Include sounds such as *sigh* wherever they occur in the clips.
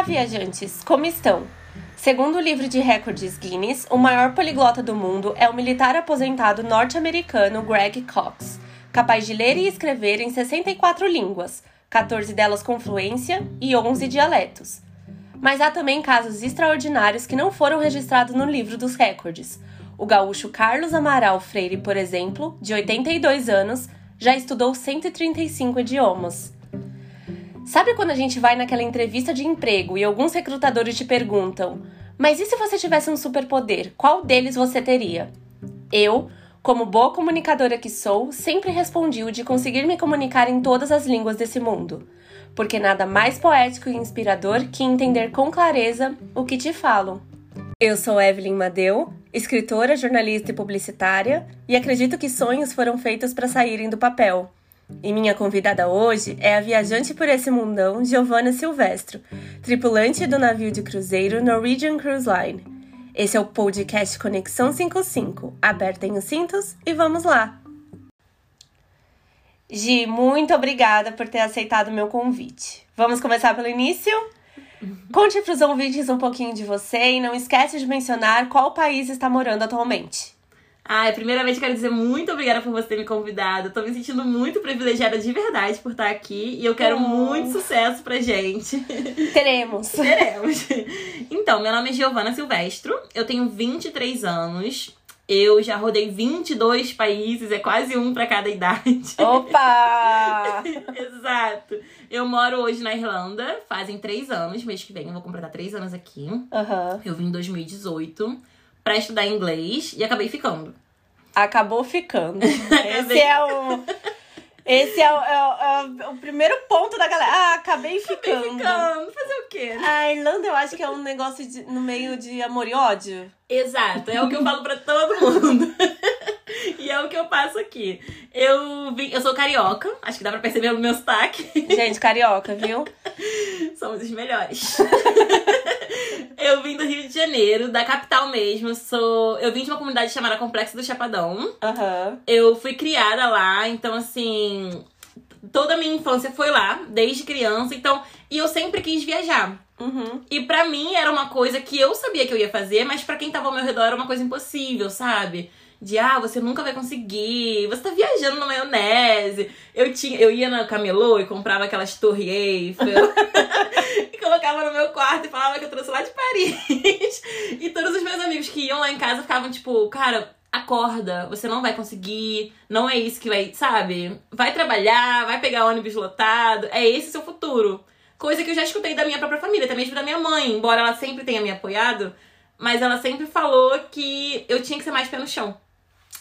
Olá, viajantes! Como estão? Segundo o livro de recordes Guinness, o maior poliglota do mundo é o militar aposentado norte-americano Greg Cox, capaz de ler e escrever em 64 línguas, 14 delas com fluência e 11 dialetos. Mas há também casos extraordinários que não foram registrados no livro dos recordes. O gaúcho Carlos Amaral Freire, por exemplo, de 82 anos, já estudou 135 idiomas. Sabe quando a gente vai naquela entrevista de emprego e alguns recrutadores te perguntam: Mas e se você tivesse um superpoder? Qual deles você teria? Eu, como boa comunicadora que sou, sempre respondi o de conseguir me comunicar em todas as línguas desse mundo. Porque nada mais poético e inspirador que entender com clareza o que te falam. Eu sou Evelyn Madeu, escritora, jornalista e publicitária, e acredito que sonhos foram feitos para saírem do papel. E minha convidada hoje é a viajante por esse mundão Giovanna Silvestro, tripulante do navio de cruzeiro Norwegian Cruise Line. Esse é o podcast Conexão 55. Apertem os cintos e vamos lá! Gi, muito obrigada por ter aceitado o meu convite. Vamos começar pelo início? Conte para os ouvintes um pouquinho de você e não esquece de mencionar qual país está morando atualmente. Ai, primeiramente quero dizer muito obrigada por você ter me convidado. Tô me sentindo muito privilegiada de verdade por estar aqui e eu quero oh. muito sucesso pra gente. Teremos. *laughs* Teremos. Então, meu nome é Giovana Silvestro, eu tenho 23 anos. Eu já rodei 22 países, é quase um para cada idade. Opa! *laughs* Exato. Eu moro hoje na Irlanda, fazem três anos, mês que vem eu vou completar três anos aqui. Uhum. Eu vim em 2018 para estudar inglês e acabei ficando. Acabou ficando. *laughs* Esse é o. Esse é o, é, o, é o, primeiro ponto da galera. Ah, acabei ficando. Acabei ficando. Fazer o quê? A Irlanda eu acho que é um negócio de, no meio de amor e ódio. Exato, é o que eu falo pra todo mundo. *laughs* e é o que eu passo aqui. Eu vim, eu sou carioca, acho que dá pra perceber no meu sotaque. Gente, carioca, viu? *laughs* Somos os melhores. Eu vim do Rio de Janeiro, da capital mesmo. Sou, eu vim de uma comunidade chamada Complexo do Chapadão. Uhum. Eu fui criada lá, então assim, toda a minha infância foi lá, desde criança. Então, e eu sempre quis viajar. Uhum. E para mim era uma coisa que eu sabia que eu ia fazer, mas para quem tava ao meu redor era uma coisa impossível, sabe? De ah, você nunca vai conseguir, você tá viajando na maionese. Eu tinha, eu ia na camelô e comprava aquelas torre Eiffel *laughs* e colocava no meu quarto e falava que eu trouxe lá de Paris. e todos os meus amigos que iam lá em casa ficavam tipo, cara, acorda, você não vai conseguir, não é isso que vai, sabe? Vai trabalhar, vai pegar ônibus lotado, é esse seu futuro. Coisa que eu já escutei da minha própria família, até mesmo da minha mãe, embora ela sempre tenha me apoiado, mas ela sempre falou que eu tinha que ser mais pé no chão.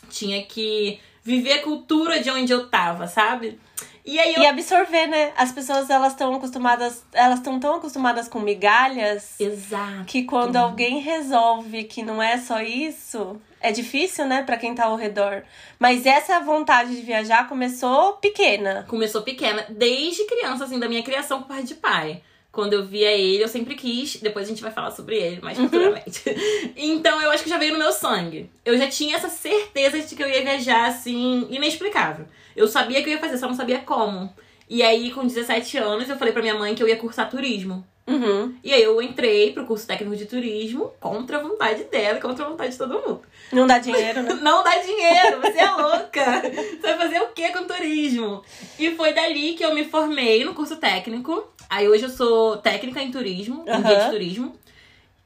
Tinha que viver a cultura de onde eu tava, sabe? E aí eu... E absorver, né? As pessoas, elas estão acostumadas... Elas estão tão acostumadas com migalhas... Exato. Que quando alguém resolve que não é só isso... É difícil, né, para quem tá ao redor. Mas essa vontade de viajar começou pequena. Começou pequena, desde criança, assim, da minha criação por parte de pai quando eu via ele, eu sempre quis. Depois a gente vai falar sobre ele mais uhum. futuramente. *laughs* então eu acho que já veio no meu sangue. Eu já tinha essa certeza de que eu ia viajar assim, inexplicável. Eu sabia que eu ia fazer, só não sabia como. E aí, com 17 anos, eu falei pra minha mãe que eu ia cursar turismo. Uhum. E aí eu entrei pro curso técnico de turismo contra a vontade dela contra a vontade de todo mundo. Não dá dinheiro, né? *laughs* Não dá dinheiro, você é louca. Você vai fazer o que com turismo? E foi dali que eu me formei no curso técnico. Aí hoje eu sou técnica em turismo, em guia de turismo.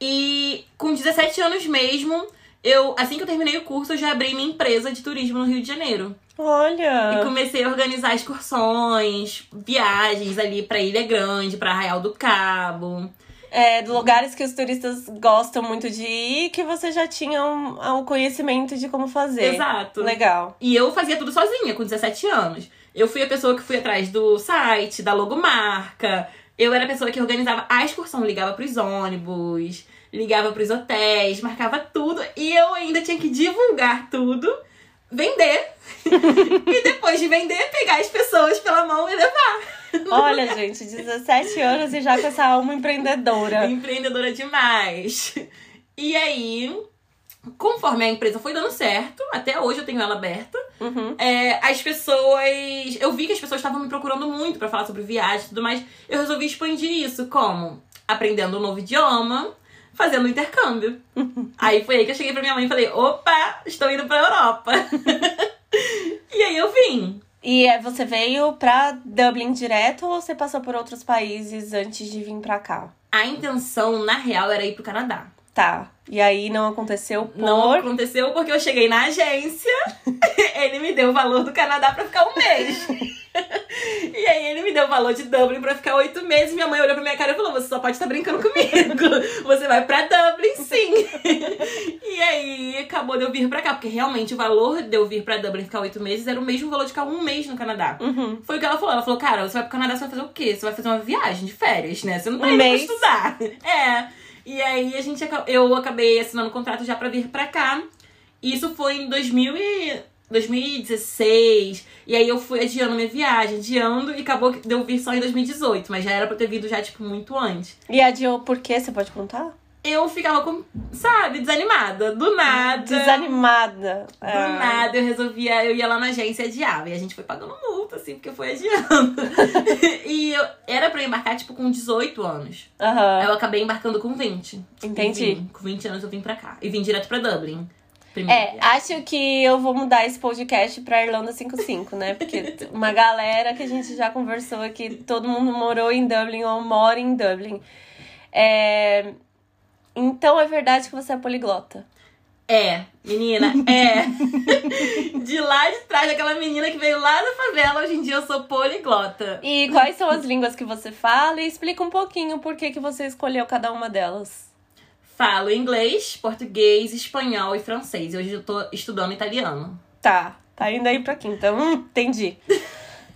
E com 17 anos mesmo, eu, assim que eu terminei o curso, eu já abri minha empresa de turismo no Rio de Janeiro. Olha! E comecei a organizar excursões, viagens ali pra Ilha Grande, pra Arraial do Cabo. É, lugares que os turistas gostam muito de ir, que você já tinha um, um conhecimento de como fazer. Exato. Legal. E eu fazia tudo sozinha, com 17 anos. Eu fui a pessoa que fui atrás do site, da logomarca. Eu era a pessoa que organizava a excursão, ligava pros ônibus, ligava pros hotéis, marcava tudo. E eu ainda tinha que divulgar tudo, vender. *laughs* e depois de vender, pegar as pessoas pela mão e levar. Olha, gente, 17 anos e já com essa alma empreendedora. Empreendedora demais. E aí, conforme a empresa foi dando certo, até hoje eu tenho ela aberta, uhum. é, as pessoas. Eu vi que as pessoas estavam me procurando muito para falar sobre viagem e tudo mais. Eu resolvi expandir isso. Como? aprendendo um novo idioma, fazendo um intercâmbio. *laughs* aí foi aí que eu cheguei pra minha mãe e falei: opa, estou indo pra Europa. *laughs* e aí eu vim. E é, você veio pra Dublin direto ou você passou por outros países antes de vir pra cá? A intenção, na real, era ir pro Canadá. Tá. E aí não aconteceu por... Não aconteceu porque eu cheguei na agência, *laughs* ele me deu o valor do Canadá pra ficar um mês. *laughs* e aí ele me deu o valor de Dublin pra ficar oito meses. Minha mãe olhou pra minha cara e falou: Você só pode estar brincando comigo. *laughs* Você vai pra Dublin, sim. e aí acabou de eu vir pra cá, porque realmente o valor de eu vir pra Dublin ficar oito meses era o mesmo valor de ficar um mês no Canadá. Uhum. Foi o que ela falou. Ela falou: Cara, você vai pro Canadá, você vai fazer o quê? Você vai fazer uma viagem de férias, né? Você não tá Um indo pra mês. estudar. É. E aí a gente, eu acabei assinando um contrato já pra vir pra cá. Isso foi em 2000 e 2016. E aí eu fui adiando minha viagem, adiando, e acabou que deu vir só em 2018. Mas já era pra ter vindo já, tipo, muito antes. E adiou por quê? Você pode contar? Eu ficava com, sabe, desanimada. Do nada. Desanimada. Do Ah. nada eu resolvia, eu ia lá na agência e adiava. E a gente foi pagando multa, assim, porque foi adiando. *laughs* e eu, era pra eu embarcar, tipo, com 18 anos. Aham. Eu acabei embarcando com 20. Entendi. Vim. com 20 anos eu vim pra cá. E vim direto pra Dublin. Primeira É, viagem. acho que eu vou mudar esse podcast pra Irlanda 55, né? Porque *laughs* uma galera que a gente já conversou aqui, todo mundo morou em Dublin ou mora em Dublin. É... Então é verdade que você é poliglota. É, menina, é. *laughs* de lá de trás, aquela menina que veio lá da favela, hoje em dia eu sou poliglota. E quais são as línguas que você fala? E explica um pouquinho por que, que você escolheu cada uma delas. Falo inglês, português, espanhol e francês. E hoje eu tô estudando italiano. Tá, tá indo aí pra quinta. Hum, entendi.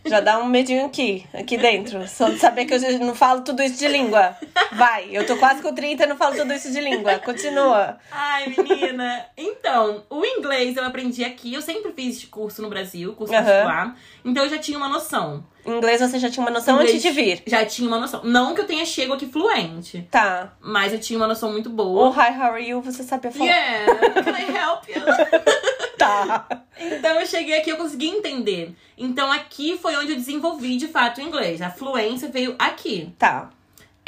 Já dá um medinho aqui, aqui dentro. Só de saber que eu não falo tudo isso de língua. Vai, eu tô quase com 30 e não falo tudo isso de língua. Continua. Ai, menina. então, o inglês eu aprendi aqui. Eu sempre fiz curso no Brasil, curso Aham. particular. Então eu já tinha uma noção. Inglês você já tinha uma noção Inglês antes de vir. Já tinha uma noção. Não que eu tenha chego aqui fluente, Tá. mas eu tinha uma noção muito O boa. hi, how are you você sabia falar. Yeah, can I help you? *laughs* Tá. Então eu cheguei aqui eu consegui entender. Então aqui foi onde eu desenvolvi de fato o inglês. A fluência veio aqui. Tá.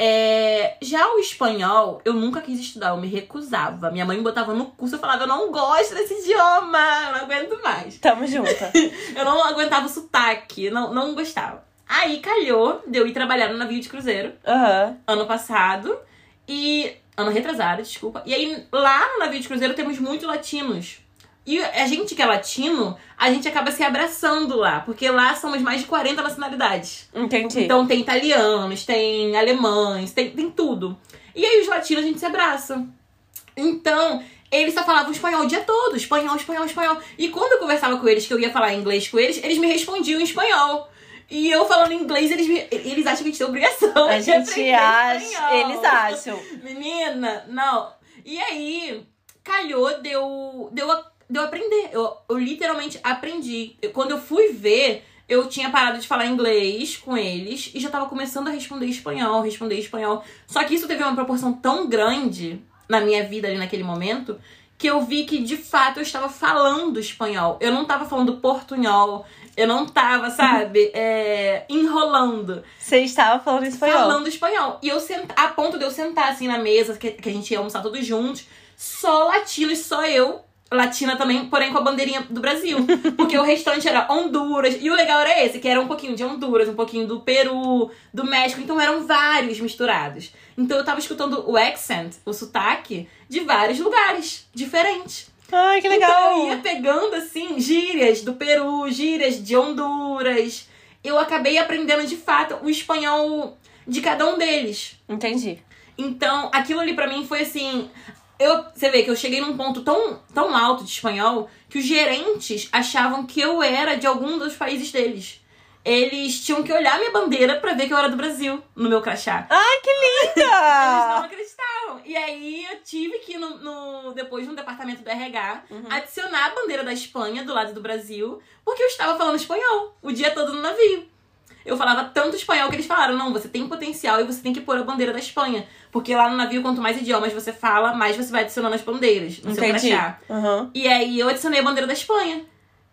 É, já o espanhol, eu nunca quis estudar, eu me recusava. Minha mãe me botava no curso, eu falava, eu não gosto desse idioma, eu não aguento mais. Tamo junta. *laughs* Eu não aguentava o sotaque, não, não gostava. Aí calhou de eu ir trabalhar no navio de cruzeiro Aham. ano passado e. Ano retrasado, desculpa. E aí, lá no navio de cruzeiro temos muitos latinos. E a gente que é latino, a gente acaba se abraçando lá, porque lá somos mais de 40 nacionalidades. Entendi. Então tem italianos, tem alemães, tem, tem tudo. E aí os latinos a gente se abraça. Então, eles só falavam espanhol o dia todo, espanhol, espanhol, espanhol. E quando eu conversava com eles, que eu ia falar inglês com eles, eles me respondiam em espanhol. E eu falando inglês, eles, me- eles acham que a gente tem obrigação a *laughs* gente acha. espanhol. Eles acham. Menina, não. E aí, calhou de eu, de eu, de eu aprender. Eu, eu literalmente aprendi. Eu- quando eu fui ver, eu tinha parado de falar inglês com eles e já tava começando a responder espanhol, responder espanhol. Só que isso teve uma proporção tão grande na minha vida ali naquele momento que eu vi que de fato eu estava falando espanhol. Eu não tava falando portunhol. Eu não tava, sabe, *laughs* é, enrolando Você estava falando espanhol. falando espanhol. E eu senta, a ponto de eu sentar assim na mesa, que, que a gente ia almoçar todos juntos, só latinos, só eu. Latina também, porém com a bandeirinha do Brasil. Porque o restante era Honduras. E o legal era esse, que era um pouquinho de Honduras, um pouquinho do Peru, do México. Então eram vários misturados. Então eu tava escutando o accent, o sotaque, de vários lugares diferentes. Ai, que Então legal. eu ia pegando, assim, gírias do Peru, gírias de Honduras. Eu acabei aprendendo, de fato, o espanhol de cada um deles. Entendi. Então, aquilo ali pra mim foi assim... Eu, você vê que eu cheguei num ponto tão, tão alto de espanhol que os gerentes achavam que eu era de algum dos países deles. Eles tinham que olhar minha bandeira pra ver que eu era do Brasil no meu crachá. Ai, que *laughs* Eles não linda! acreditavam. E aí eu tive que no, no- depois no departamento do RH Uhum. adicionar a bandeira da Espanha do lado do Brasil, porque eu estava falando espanhol o dia todo no navio. Eu falava tanto espanhol que eles falaram: não, você tem potencial e você tem que pôr a bandeira da Espanha. Porque lá no navio, quanto mais idiomas você fala, mais você vai adicionando as bandeiras no seu Entendi. crachá. Uhum. E aí eu adicionei a bandeira da Espanha.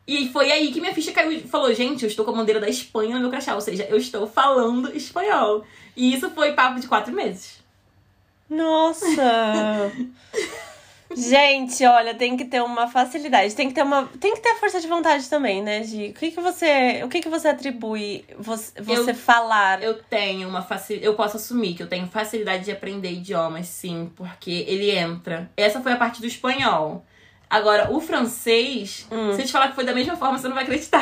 E foi aí que minha ficha caiu e falou: gente, eu estou com a bandeira da Espanha no meu crachá. Ou seja, eu estou falando espanhol. E isso foi papo de quatro meses. Nossa! *laughs* Gente, olha, tem que ter uma facilidade, tem que ter uma, tem que ter força de vontade também, né, Gi? O que que você, o que que você atribui você, você Eu- falar? Eu tenho uma facilidade. Eu posso assumir que eu tenho facilidade de aprender idiomas, sim, porque ele entra. Essa foi a parte do espanhol. Agora, o francês, Hum. se eu te falar que foi da mesma forma, você não vai acreditar.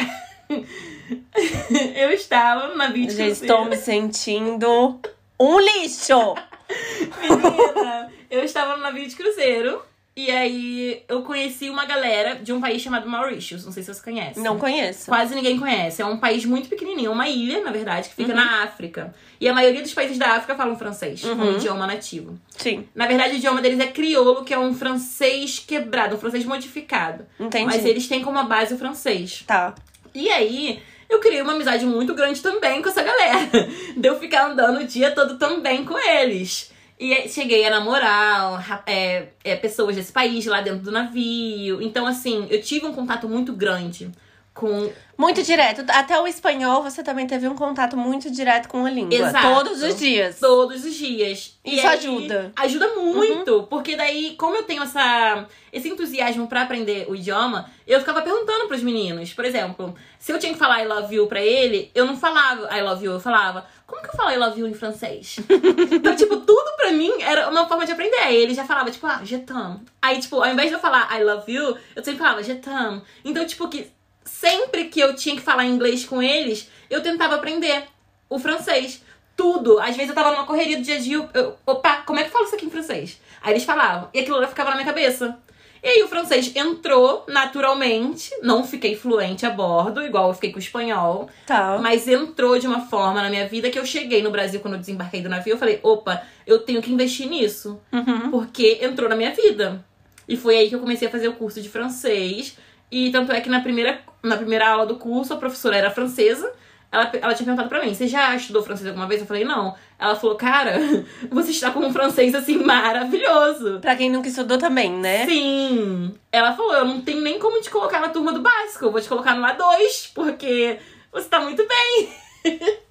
*laughs* eu estava na vídeo Já estou me sentindo um lixo. *laughs* Menina, eu estava no navio de cruzeiro. E aí eu conheci uma galera de um país chamado Mauritius. Não sei se você conhece. Não conheço. Quase ninguém conhece. É um país muito pequenininho, uma ilha, na verdade, que fica Uhum. na África. E a maioria dos países da África falam francês, como Uhum. idioma nativo. Sim, Na verdade, o idioma deles é crioulo, que é um francês quebrado, um francês modificado. entendi. Mas eles têm como base o francês. Tá. E aí, eu criei uma amizade muito grande também com essa galera. *laughs* De eu ficar andando o dia todo também com eles. E aí, cheguei a namorar ra- é, é, pessoas desse país lá dentro do navio. Então, assim, eu tive um contato muito grande com. Muito direto. Até o espanhol você também teve um contato muito direto com a língua. Exato. Todos os dias. Todos os dias. E Isso aí, ajuda. Ajuda muito. Porque daí, como eu tenho essa, esse entusiasmo pra aprender o idioma, eu ficava perguntando pros meninos. Por exemplo, se eu tinha que falar I love you pra ele, eu não falava I love you, eu falava, como que eu falo I love you em francês? *laughs* então, tipo, tudo pra mim era uma forma de aprender. Ele já falava, tipo, ah, je t'aime. Aí, tipo, ao invés de eu falar I love you, eu sempre falava je t'aime. Então, tipo, que sempre que eu tinha que falar inglês com eles, eu tentava aprender o francês. Tudo. Às vezes eu tava numa correria do dia a dia, eu, opa, como é que eu falo isso aqui em francês? Aí eles falavam. E aquilo ficava na minha cabeça. E aí o francês entrou naturalmente. Não fiquei fluente a bordo, igual eu fiquei com o espanhol. Tá. Mas entrou de uma forma na minha vida que eu cheguei no Brasil quando eu desembarquei do navio. Eu falei, opa, eu tenho que investir nisso. Uhum. Porque entrou na minha vida. E foi aí que eu comecei a fazer o curso de francês. E tanto é que na primeira, na primeira aula do curso, a professora era francesa. Ela, ela tinha perguntado pra mim, você já estudou francês alguma vez? Eu falei, não. Ela falou, cara, *laughs* você está com um francês, assim, maravilhoso. Pra quem nunca estudou também, né? Sim. Ela falou, eu não tenho nem como te colocar na turma do básico. Eu vou te colocar no A2, porque você tá muito bem. *laughs*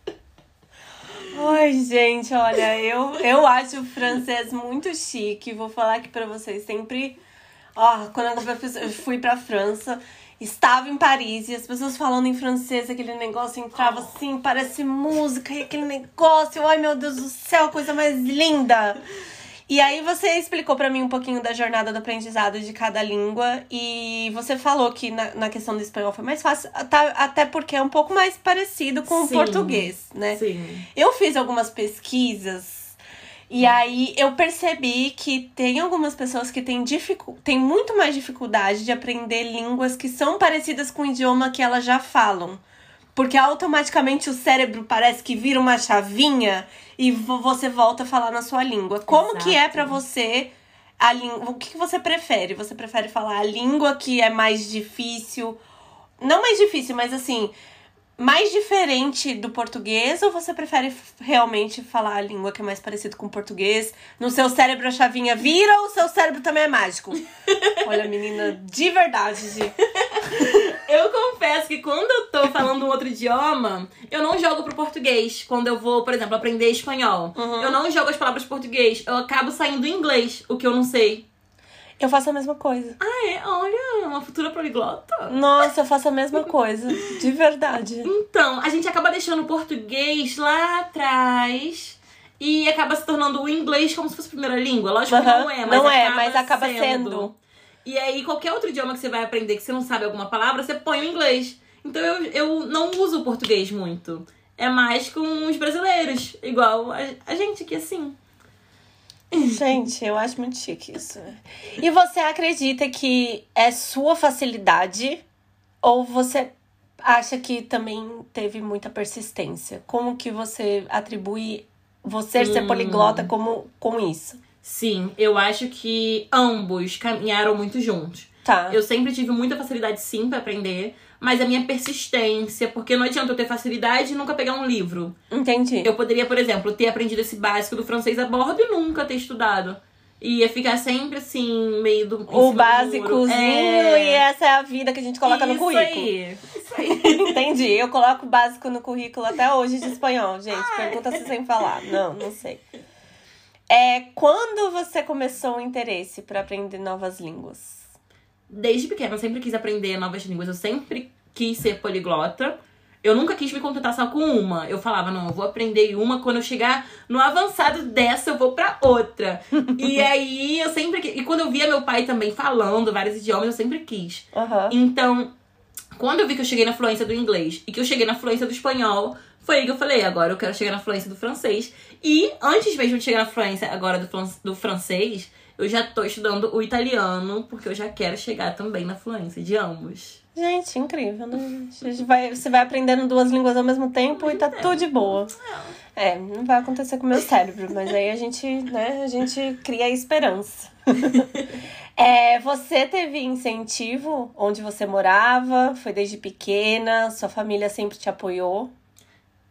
Ai, gente, olha, eu, eu acho o francês muito chique. Vou falar aqui pra vocês sempre. Ó, quando eu fui pra França, estava em Paris e as pessoas falando em francês, aquele negócio entrava assim, parece música e aquele negócio. Ai, meu Deus do céu, coisa mais linda! E aí você explicou pra mim um pouquinho da jornada do aprendizado de cada língua e você falou que na, na questão do espanhol foi mais fácil, tá- até porque é um pouco mais parecido com o Sim. português, né? Sim. Eu fiz algumas pesquisas e aí eu percebi que tem algumas pessoas que têm, dificu têm muito mais dificuldade de aprender línguas que são parecidas com o idioma que elas já falam. Porque automaticamente o cérebro parece que vira uma chavinha e vo- você volta a falar na sua língua. Como que é Exato. pra você a língua? O que você prefere? Você prefere falar a língua que é mais difícil? Não mais difícil, mas assim, mais diferente do português ou você prefere realmente falar a língua que é mais parecida com o português? No seu cérebro a chavinha vira ou o seu cérebro também é mágico? *laughs* Olha, menina, de verdade, Gi. *laughs* Eu confesso que quando eu tô falando um outro idioma, eu não jogo pro português. Quando eu vou, por exemplo, aprender espanhol. Uhum. Eu não jogo as palavras português. Eu acabo saindo em inglês, o que eu não sei. Eu faço a mesma coisa. Ah, é? Olha, uma futura poliglota. Nossa, eu faço a mesma *laughs* coisa. De verdade. Então, a gente acaba deixando o português lá atrás e acaba se tornando o inglês como se fosse a primeira língua. Lógico que não é, mas Não é, acaba mas acaba sendo. E aí, qualquer outro idioma que você vai aprender que você não sabe alguma palavra, você põe o inglês. Então eu, eu não uso o português muito. É mais com os brasileiros, igual a, a gente aqui assim. Gente, eu acho muito chique isso. E você acredita que é sua facilidade ou você acha que também teve muita persistência? Como que você atribui você ser Hum. poliglota como com isso? Sim, eu acho que ambos caminharam muito juntos. Tá. Eu sempre tive muita facilidade sim pra aprender, mas a minha persistência, porque não adianta eu ter facilidade e nunca pegar um livro. Entendi. Eu poderia, por exemplo, ter aprendido esse básico do francês a bordo e nunca ter estudado. E ia ficar sempre assim, meio do. o básicozinho. É. e essa é a vida que a gente coloca no Isso currículo. Aí. Isso aí. *laughs* Entendi. Eu coloco o básico no currículo até hoje de espanhol, gente. Pergunta se sem falar. Não, não sei. É quando você começou o interesse para aprender novas línguas? Desde pequena, eu sempre quis aprender novas línguas. Eu sempre quis ser poliglota. Eu nunca quis me contentar só com uma. Eu falava, não, eu vou aprender uma, quando eu chegar no avançado dessa, eu vou pra outra. *laughs* e aí eu sempre. E quando eu via meu pai também falando vários idiomas, eu sempre quis. Aham. Então, quando eu vi que eu cheguei na fluência do inglês e que eu cheguei na fluência do espanhol, foi aí que eu falei, agora eu quero chegar na fluência do francês. E antes mesmo de chegar na fluência agora do, do francês, eu já tô estudando o italiano, porque eu já quero chegar também na fluência de ambos. Gente, incrível, né? A gente vai, você vai aprendendo duas línguas ao mesmo tempo e tá tudo de boa. É, não vai acontecer com o meu cérebro, mas aí a gente, né, a gente cria esperança. *laughs* É, você teve incentivo onde você morava? Foi desde pequena? Sua família sempre te apoiou?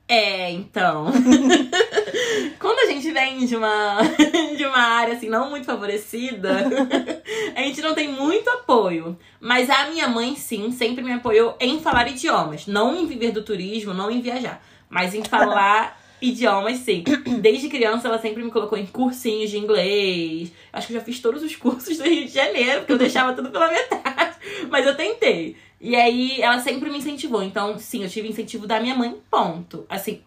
É, então. *laughs* Quando a gente vem de uma, *laughs* de uma área assim não muito favorecida, *laughs* a gente não tem muito apoio. Mas a minha mãe, sim, sempre me apoiou em falar idiomas. Não em viver do turismo, não em viajar. Mas em falar idiomas, sim. Desde criança, ela sempre me colocou em cursinhos de inglês. Acho que eu já fiz todos os cursos do Rio de Janeiro, porque eu deixava tudo pela metade. Mas eu tentei. E aí, ela sempre me incentivou. Então, sim, eu tive incentivo da minha mãe, ponto. Assim,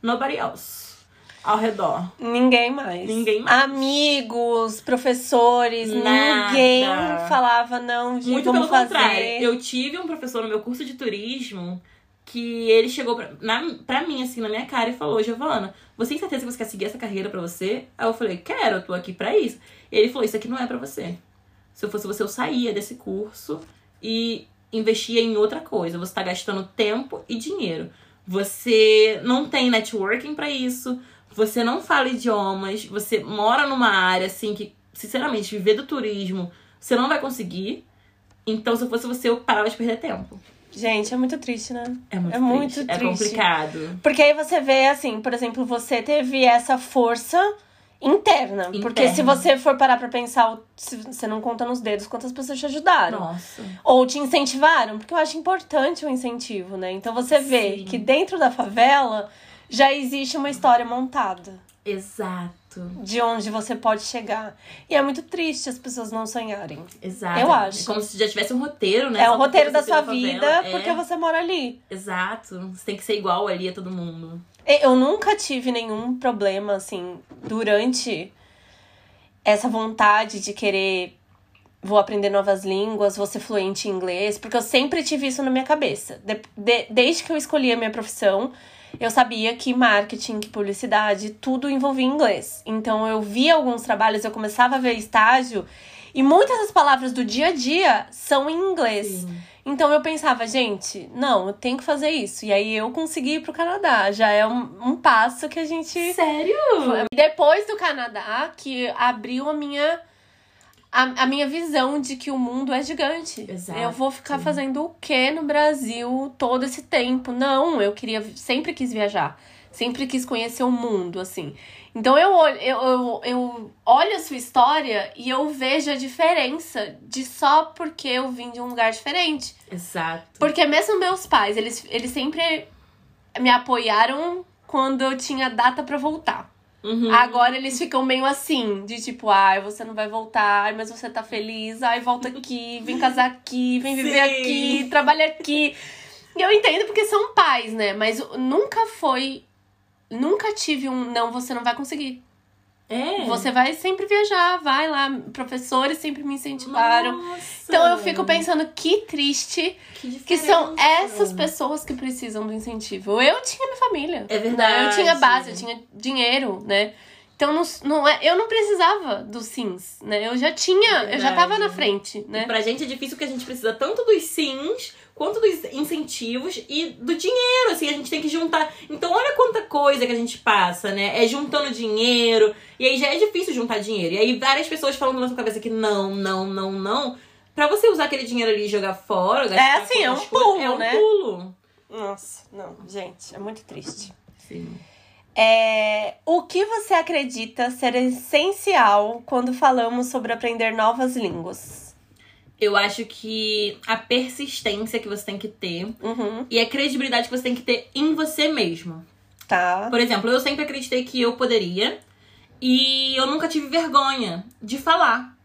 nobody else ao redor. Ninguém mais. Ninguém mais. Amigos, professores, Nada. ninguém falava, não, Gi, Muito vamos pelo fazer. contrário. Eu tive um professor no meu curso de turismo que ele chegou pra, na, pra mim, assim, na minha cara e falou: Giovana, você tem certeza que você quer seguir essa carreira pra você? Aí eu falei: Quero, eu tô aqui pra isso. E ele falou: Isso aqui não é pra você. Se eu fosse você, eu saía desse curso e investia em outra coisa. Você tá gastando tempo e dinheiro. Você não tem networking pra isso. Você não fala idiomas. Você mora numa área, assim, que, sinceramente, viver do turismo, você não vai conseguir. Então, se eu fosse você, eu parava de perder tempo. Gente, é muito triste, né? É muito, É muito triste. É triste. complicado. Porque aí você vê, assim, por exemplo, você teve essa força interna. Porque Interna. se você for parar pra pensar, você não conta nos dedos quantas pessoas te ajudaram. Nossa. Ou te incentivaram, porque eu acho importante o incentivo, né? Então você vê Sim. que dentro da favela já existe uma história montada Exato. de onde você pode chegar. E é muito triste as pessoas não sonharem. Exato. Eu acho. É como se já tivesse um roteiro, né? É o porque roteiro da sua favela. vida É. porque você mora ali. Exato. Você tem que ser igual ali a todo mundo. Eu nunca tive nenhum problema, assim, durante essa vontade de querer. Vou aprender novas línguas, vou ser fluente em inglês, porque eu sempre tive isso na minha cabeça. De- de- desde que eu escolhi a minha profissão, eu sabia que marketing, que publicidade, tudo envolvia inglês. Então eu via alguns trabalhos, eu começava a ver estágio, e muitas das palavras do dia a dia são em inglês. Sim. Então eu pensava, gente, não, eu tenho que fazer isso. E aí eu consegui ir pro Canadá. Já é um, um passo que a gente. Sério? Depois do Canadá, que abriu a minha. A, a minha visão de que o mundo é gigante. Exato. Eu vou ficar fazendo o que no Brasil todo esse tempo? Não, eu queria. Sempre quis viajar. Sempre quis conhecer o mundo, assim. Então eu olho, eu, eu, eu olho a sua história e eu vejo a diferença de só porque eu vim de um lugar diferente. Exato. Porque mesmo meus pais, eles, eles sempre me apoiaram quando eu tinha data pra voltar. Uhum. Agora eles ficam meio assim, de tipo, ai, você não vai voltar, mas você tá feliz, ai, volta aqui, vem casar aqui, vem viver Sim. aqui, trabalha aqui. E eu entendo porque são pais, né? Mas nunca foi. Nunca tive um não, você não vai conseguir. É. Você vai sempre viajar, vai lá. Professores sempre me incentivaram. Nossa. Então eu fico pensando que triste que, que são essas pessoas que precisam do incentivo. Eu tinha minha família. É né? verdade. Eu tinha base, eu tinha dinheiro, né? Então não, não é, eu não precisava dos sims, né? Eu já tinha, eu já tava na frente, E né? pra gente é difícil porque a gente precisa tanto dos sims quanto dos incentivos e do dinheiro, assim, a gente tem que juntar. Então, olha quanta coisa que a gente passa, né? É juntando dinheiro, e aí já é difícil juntar dinheiro. E aí várias pessoas falando na sua cabeça que não, não, não, não. Pra você usar aquele dinheiro ali e jogar fora, gastar assim, com é um coisas, pulo, é um né? pulo. Nossa, não, gente, é muito triste. Sim. É, o que você acredita ser essencial quando falamos sobre aprender novas línguas? Eu acho que a persistência que você tem que ter Uhum, e a credibilidade que você tem que ter em você mesmo. tá. Por exemplo, eu sempre acreditei que eu poderia. E eu nunca tive vergonha de falar.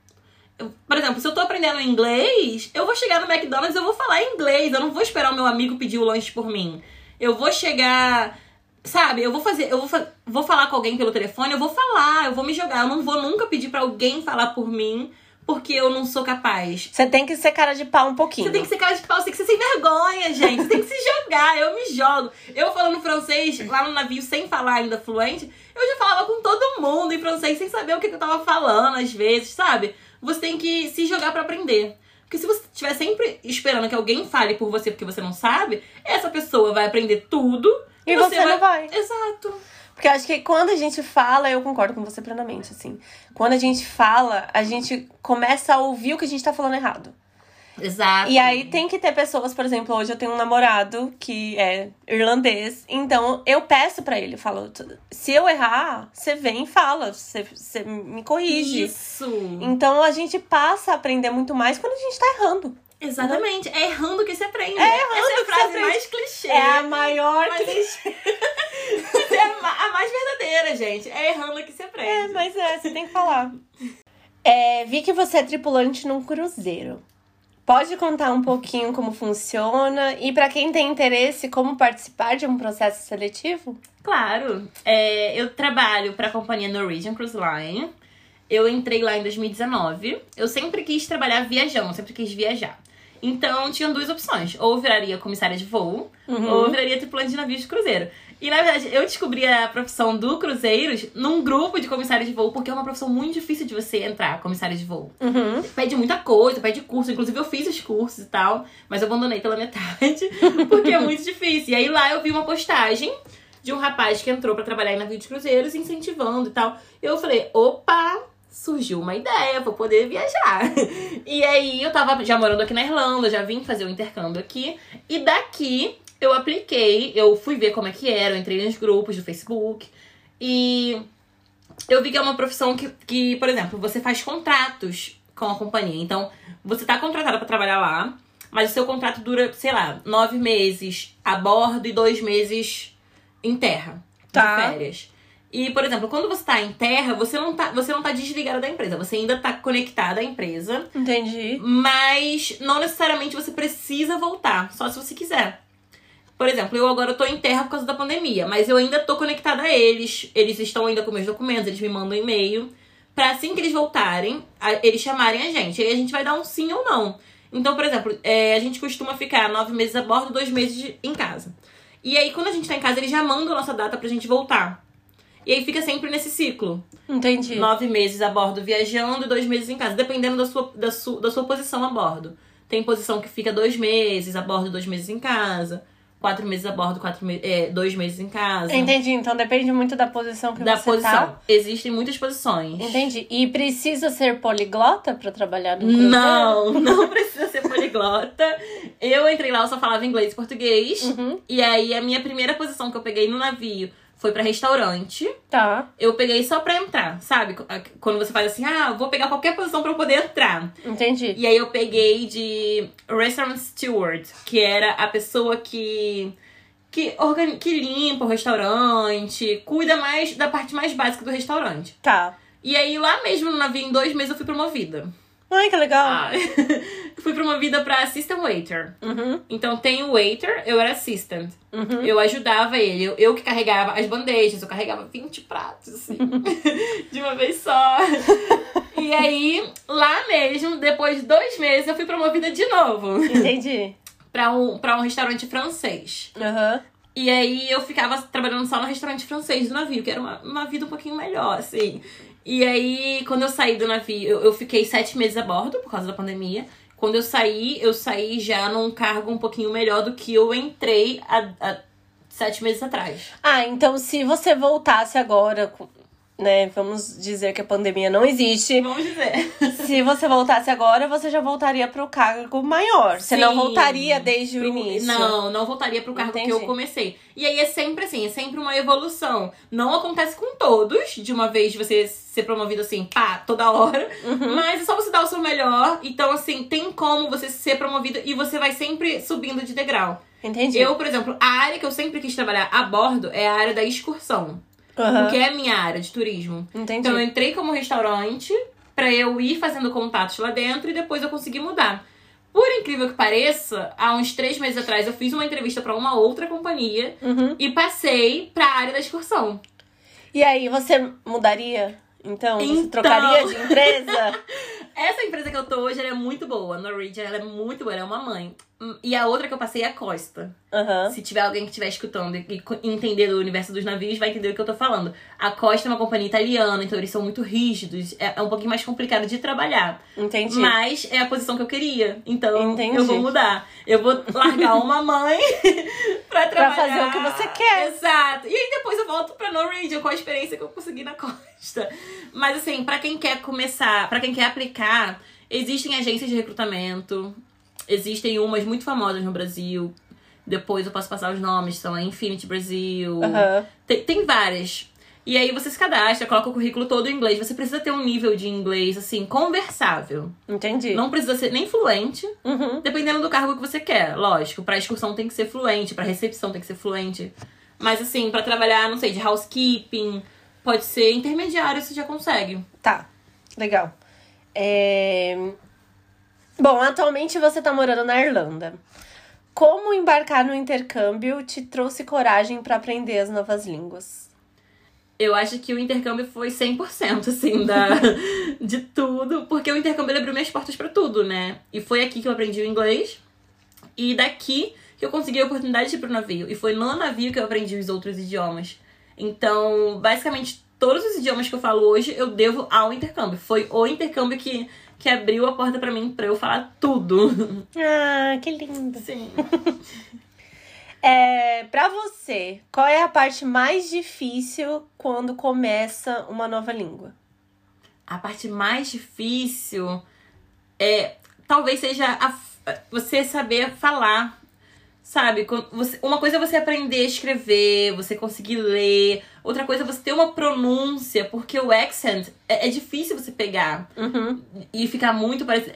Eu- por exemplo, se eu tô aprendendo inglês, eu vou chegar no McDonald's e eu vou falar inglês. Eu não vou esperar o meu amigo pedir o lanche por mim. Eu vou chegar. Sabe, eu vou fazer. Eu vou, fa- vou falar com alguém pelo telefone, eu vou falar, eu vou me jogar. Eu não vou nunca pedir pra alguém falar por mim, porque eu não sou capaz. Você tem que ser cara de pau um pouquinho. Você tem que ser cara de pau, você tem que ser sem vergonha, gente. Você tem que se jogar. Eu me jogo. Eu falando francês lá no navio sem falar ainda fluente, eu já falava com todo mundo em francês sem saber o que eu tava falando, às vezes, sabe? Você tem que se jogar pra aprender. Porque se você estiver sempre esperando que alguém fale por você porque você não sabe, essa pessoa vai aprender tudo E você não vai. Exato. Porque eu acho que quando a gente fala, eu concordo com você plenamente, assim. Quando a gente fala, a gente começa a ouvir o que a gente tá falando errado. Exato. E aí tem que ter pessoas, por exemplo, hoje eu tenho um namorado que é irlandês, então eu peço pra ele, eu falo, se eu errar, você vem e fala, você, você me corrige. Isso. Então a gente passa a aprender muito mais quando a gente tá errando. Exatamente. É errando que se aprende. É errando Essa é a frase mais clichê. É a maior Mas- clichê. Mas *laughs* é a ma- a mais verdadeira, gente. É errando que se É, aprende. mas é, você tem que falar. É, vi que você é tripulante num cruzeiro. Pode contar um pouquinho como funciona e pra quem tem interesse, como participar de um processo seletivo? Claro. É, eu trabalho pra companhia Norwegian Cruise Line. Eu entrei lá em 2019. Eu sempre quis trabalhar viajando, sempre quis viajar. Então, tinha duas opções. Ou viraria comissária de voo, Uhum. ou viraria tripulante de navio de cruzeiro. E, na verdade, eu descobri a profissão do cruzeiros num grupo de comissária de voo, porque é uma profissão muito difícil de você entrar, comissária de voo. Uhum. Pede muita coisa, pede curso. Inclusive, eu fiz os cursos e tal, mas eu abandonei pela metade, *laughs* porque é muito difícil. E aí lá eu vi uma postagem de um rapaz que entrou pra trabalhar em navio de cruzeiros, incentivando e tal. E eu falei, opa, surgiu uma ideia, vou poder viajar. *laughs* E aí eu tava já morando aqui na Irlanda, já vim fazer o intercâmbio aqui. E daqui eu apliquei, eu fui ver como é que era, eu entrei nos grupos do Facebook. E eu vi que é uma profissão que, que, por exemplo, você faz contratos com a companhia. Então, você tá contratada pra trabalhar lá, mas o seu contrato dura, sei lá, nove meses a bordo e dois meses em terra. Tá. De férias. E, por exemplo, quando você tá em terra, você não tá, você não tá desligada da empresa. Você ainda tá conectada à empresa, Entendi. mas não necessariamente você precisa voltar, só se você quiser. Por exemplo, eu agora tô em terra por causa da pandemia, mas eu ainda tô conectada a eles. Eles estão ainda com meus documentos, eles me mandam e-mail. Pra assim que eles voltarem, eles chamarem a gente. Aí a gente vai dar um sim ou não. Então, por exemplo, é, a gente costuma ficar nove meses a bordo, dois meses de- em casa. E aí, quando a gente tá em casa, eles já mandam a nossa data pra gente voltar. E aí fica sempre nesse ciclo. Entendi. Nove meses a bordo viajando e dois meses em casa, dependendo da sua, da, sua, da sua posição a bordo. Tem posição que fica dois meses a bordo, dois meses em casa. Quatro meses a bordo, quatro me é, dois meses em casa. Entendi. Então depende muito da posição que Da você posição. tá. Existem muitas posições. Entendi. E precisa ser poliglota pra trabalhar no cruzeiro? Não, *laughs* não precisa ser poliglota. Eu entrei lá, eu só falava inglês e português. Uhum. E aí, a minha primeira posição que eu peguei no navio foi pra restaurante. Tá. Eu peguei só pra entrar, sabe? Quando você faz assim, ah, vou pegar qualquer posição pra eu poder entrar. Entendi. E aí eu peguei de Restaurant Steward, que era a pessoa que que, organi que limpa o restaurante, cuida mais da parte mais básica do restaurante. Tá. E aí lá mesmo no navio, em dois meses, eu fui promovida. Ai, que legal. Ah, *laughs* fui promovida pra assistant waiter. Uhum. Então tem o waiter, eu era assistant. Uhum. Eu ajudava ele, eu, eu que carregava as bandejas, eu carregava 20 pratos, assim, *laughs* de uma vez só. E aí, lá mesmo, depois de dois meses, eu fui promovida de novo Entendi. pra um, pra um restaurante francês. Aham. E aí eu ficava trabalhando só no restaurante francês do navio, que era uma, uma vida um pouquinho melhor, assim. E aí, quando eu saí do navio, eu, eu fiquei sete meses a bordo por causa da pandemia. Quando eu saí, eu saí já num cargo um pouquinho melhor do que eu entrei há, há sete meses atrás. Ah, então se você voltasse agora, né? Vamos dizer que a pandemia não existe. Vamos dizer. *laughs* Se você voltasse agora, você já voltaria pro cargo maior. Você não Sim. voltaria desde o Pro- início. Não, não voltaria pro cargo Entendi. que eu comecei. E aí é sempre assim, é sempre uma evolução. Não acontece com todos, de uma vez de você ser promovido assim, pá, toda hora. Uhum. Mas é só você dar o seu melhor. Então, assim, tem como você ser promovido e você vai sempre subindo de degrau. Entendi. Eu, por exemplo, a área que eu sempre quis trabalhar a bordo é a área da excursão. Aham. porque é a minha área de turismo. Entendi. Então eu entrei como restaurante pra eu ir fazendo contatos lá dentro e depois eu consegui mudar. Por incrível que pareça, há uns três meses atrás eu fiz uma entrevista pra uma outra companhia Uhum. e passei pra área da excursão. E aí, você mudaria? Então, você Então. trocaria de empresa? *laughs* Essa empresa que eu tô hoje é muito boa. A Norwegian ela é muito boa, ela é uma mãe. E a outra que eu passei é a Costa. Aham. Se tiver alguém que estiver escutando e entender do universo dos navios, vai entender o que eu tô falando. A Costa é uma companhia italiana, então eles são muito rígidos. É, é um pouquinho mais complicado de trabalhar. Entendi. Mas é a posição que eu queria. Então Entendi. eu vou mudar. Eu vou largar uma mãe *laughs* pra trabalhar. fazer o que você quer. Exato. E aí depois eu volto pra Norwegian com a experiência que eu consegui na Costa. Mas assim, pra quem quer começar, pra quem quer aplicar, existem agências de recrutamento. Existem umas muito famosas no Brasil. Depois eu posso passar os nomes, são a Infinity Brasil. Tem, tem várias. E aí você se cadastra, coloca o currículo todo em inglês. Você precisa ter um nível de inglês, assim, conversável. Entendi. Não precisa ser nem fluente, Uhum. dependendo do cargo que você quer. Lógico, pra excursão tem que ser fluente, pra recepção tem que ser fluente. Mas assim, pra trabalhar, não sei, de housekeeping, pode ser intermediário, você já consegue. Tá. Legal. É... Bom, atualmente você tá morando na Irlanda. Como embarcar no intercâmbio te trouxe coragem pra aprender as novas línguas? Eu acho que o intercâmbio foi 100%, assim, da, *laughs* de tudo. Porque o intercâmbio abriu minhas portas pra tudo, né? E foi aqui que eu aprendi o inglês. E daqui que eu consegui a oportunidade de ir pro navio. E foi no navio que eu aprendi os outros idiomas. Então, basicamente, todos os idiomas que eu falo hoje eu devo ao intercâmbio. Foi o intercâmbio que, que abriu a porta pra mim, pra eu falar tudo. *laughs* Ah, que lindo. Sim. *laughs* É, pra você, qual é a parte mais difícil quando começa uma nova língua? A parte mais difícil é talvez seja a- você saber falar. Sabe? Uma coisa é você aprender a escrever, você conseguir ler. Outra coisa é você ter uma pronúncia, porque o accent é, é difícil você pegar Uhum, e ficar muito parecido.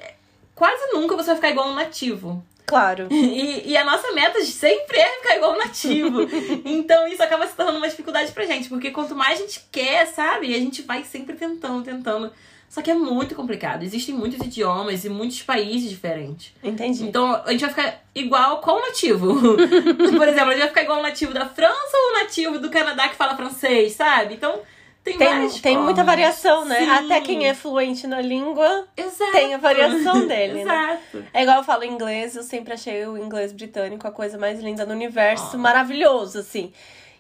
Quase nunca você vai ficar igual um nativo. claro. *laughs* E, e a nossa meta sempre é ficar igual um nativo. *laughs* então isso acaba se tornando uma dificuldade pra gente, porque quanto mais a gente quer, sabe? A gente vai sempre tentando, tentando. Só que é muito complicado. Existem muitos idiomas e muitos países diferentes. Entendi. Então a gente vai ficar igual qual nativo? *laughs* Por exemplo, a gente vai ficar igual o nativo da França ou o nativo do Canadá que fala francês, sabe? Então tem, Tem, tem muita variação, né? Sim. Até quem é fluente na língua Exato. tem a variação dele, né? Exato. É igual eu falo inglês, eu sempre achei o inglês britânico a coisa mais linda do universo, Ah. maravilhoso, assim.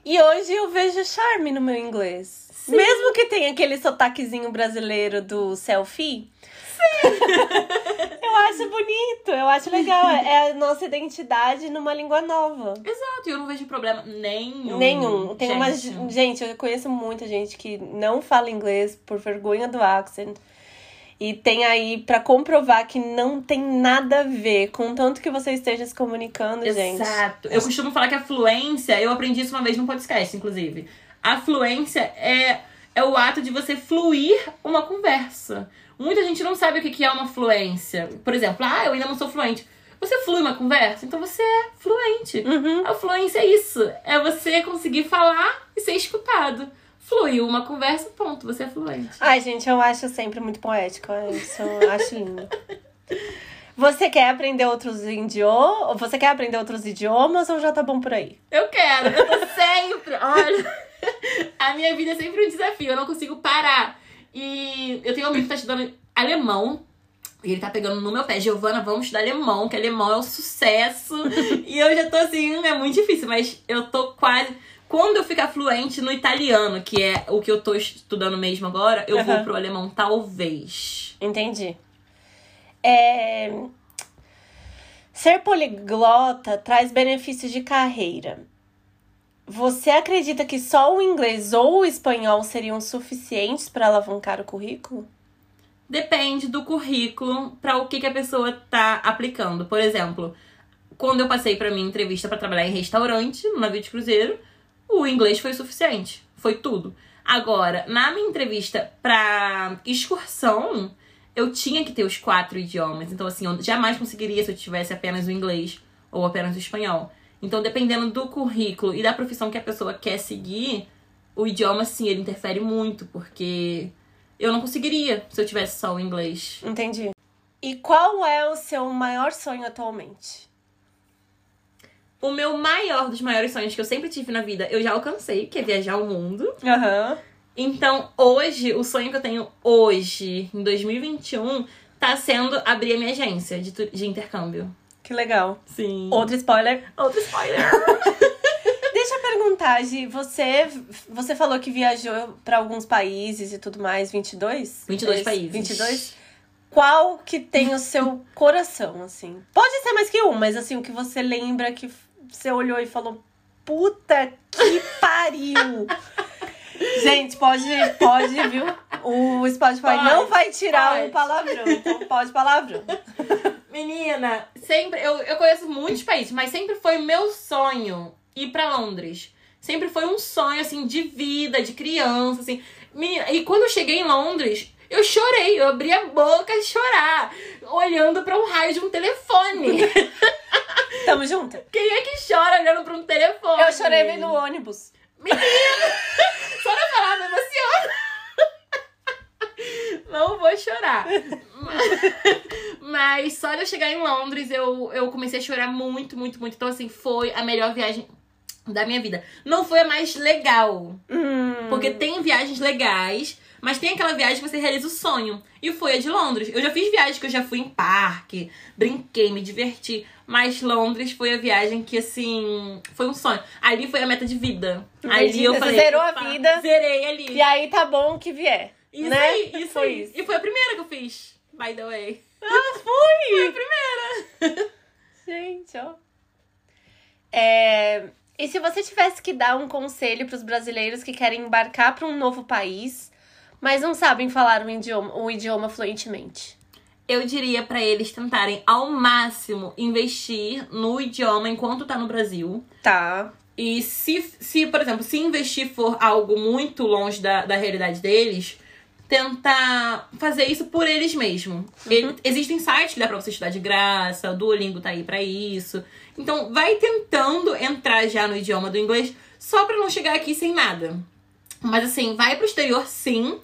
E hoje eu vejo charme no meu inglês. Sim. Mesmo que tenha aquele sotaquezinho brasileiro do selfie. *laughs* eu acho bonito, eu acho legal. É a nossa identidade numa língua nova. Exato, e eu não vejo problema nenhum. Nenhum. Tem uma. gente. Gente, eu conheço muita gente que não fala inglês por vergonha do accent. E tem aí pra comprovar que não tem nada a ver com tanto que você esteja se comunicando, gente. Exato. Eu costumo falar que a fluência, eu aprendi isso uma vez num podcast, inclusive. A fluência é, é o ato de você fluir uma conversa. Muita gente não sabe o que que é uma fluência. Por exemplo, ah, eu ainda não sou fluente. Você flui uma conversa, então você é fluente. Uhum. A fluência é isso. É você conseguir falar e ser escutado. Fluiu uma conversa, ponto, você é fluente. Ai, gente, eu acho sempre muito poético. Isso eu acho lindo. *laughs* Você quer aprender outros idiomas? Você quer aprender outros idiomas ou já tá bom por aí? Eu quero, eu tô sempre. Olha, *laughs* a minha vida é sempre um desafio, eu não consigo parar. E eu tenho um amigo que tá estudando alemão. E ele tá pegando no meu pé, Giovana, vamos estudar alemão, que alemão é um sucesso. *laughs* e eu já tô assim, é muito difícil, mas eu tô quase. Quando eu ficar fluente no italiano, que é o que eu tô estudando mesmo agora, eu vou Aham. pro alemão, talvez. Entendi. É... Ser poliglota traz benefícios de carreira. Você acredita que só o inglês ou o espanhol seriam suficientes para alavancar o currículo? Depende do currículo para o que, que a pessoa tá aplicando. Por exemplo, quando eu passei para minha entrevista para trabalhar em restaurante, no navio de cruzeiro, o inglês foi suficiente. Foi tudo. Agora, na minha entrevista para excursão, eu tinha que ter os quatro idiomas. Então, assim, eu jamais conseguiria se eu tivesse apenas o inglês ou apenas o espanhol. Então, dependendo do currículo e da profissão que a pessoa quer seguir, o idioma, sim, ele interfere muito, porque eu não conseguiria se eu tivesse só o inglês. Entendi. E qual é o seu maior sonho atualmente? O meu maior dos maiores sonhos que eu sempre tive na vida, eu já alcancei, que é viajar o mundo. Aham. Então, hoje, o sonho que eu tenho hoje, em 2021, tá sendo abrir a minha agência de, de intercâmbio. Que legal. Sim. Outro spoiler. Outro spoiler. *laughs* Deixa eu perguntar, Gi, você, você falou que viajou pra alguns países e tudo mais, 22? 22 É, países. 22? Qual que tem o seu coração, assim? Pode ser mais que um, mas assim, o que você lembra que você olhou e falou, puta que pariu! *laughs* Gente, pode, pode, viu? O Spotify Pode, não vai tirar pode. o palavrão, então pode palavrão. Menina, sempre. Eu, eu conheço muitos países, mas sempre foi meu sonho ir pra Londres. Sempre foi um sonho, assim, de vida, de criança, assim. Menina, e quando eu cheguei em Londres, eu chorei, eu abri a boca a chorar, olhando pra um raio de um telefone. *laughs* Tamo junto. Quem é que chora olhando pra um telefone? Eu chorei vendo o ônibus. Só na palavra emociona. Não vou chorar. Mas só de eu chegar em Londres, eu, eu comecei a chorar muito, muito, muito. Então, assim, foi a melhor viagem da minha vida. Não foi a mais legal. Hum. Porque tem viagens legais, mas tem aquela viagem que você realiza o sonho. E foi a de Londres. Eu já fiz viagens que eu já fui em parque, brinquei, me diverti. Mas Londres foi a viagem que, assim, foi um sonho. Ali foi a meta de vida. Ali eu Você falei. zerou a "Opa, vida." Zerei ali. E aí tá bom o que vier. Isso né? aí, isso Foi aí. isso. E foi a primeira que eu fiz, by the way. Ah, foi! Foi a primeira. Gente, ó. É, E se você tivesse que dar um conselho pros brasileiros que querem embarcar para um novo país, mas não sabem falar o idioma, o idioma fluentemente? Eu diria pra eles tentarem ao máximo investir no idioma enquanto tá no Brasil. Tá. E se, se, por exemplo, se investir for algo muito longe da, da realidade deles, tentar fazer isso por eles mesmos. Ele- existem sites que dá pra você estudar de graça, o Duolingo tá aí pra isso. Então, vai tentando entrar já no idioma do inglês, só pra não chegar aqui sem nada. Mas assim, vai pro exterior sim,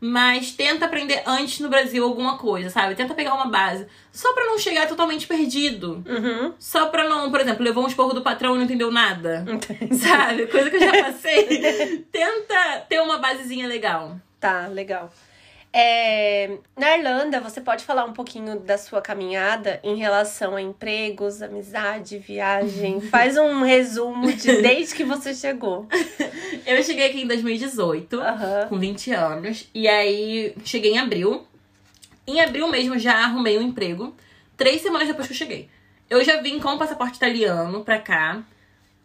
mas tenta aprender antes no Brasil alguma coisa, sabe? Tenta pegar uma base, só pra não chegar totalmente perdido. Uhum. Só pra não, por exemplo, levou um esporro do patrão e não entendeu nada. *laughs* Sabe? Coisa que eu já passei. *laughs* Tenta ter uma basezinha legal. Tá, legal. É, na Irlanda, você pode falar um pouquinho da sua caminhada em relação a empregos, amizade, viagem? *laughs* Faz um resumo de desde que você chegou. *laughs* Eu cheguei aqui em 2018, Aham. com 20 anos. E aí, cheguei em abril. Em abril mesmo, já arrumei um emprego. Três semanas depois que eu cheguei. Eu já vim com o passaporte italiano pra cá.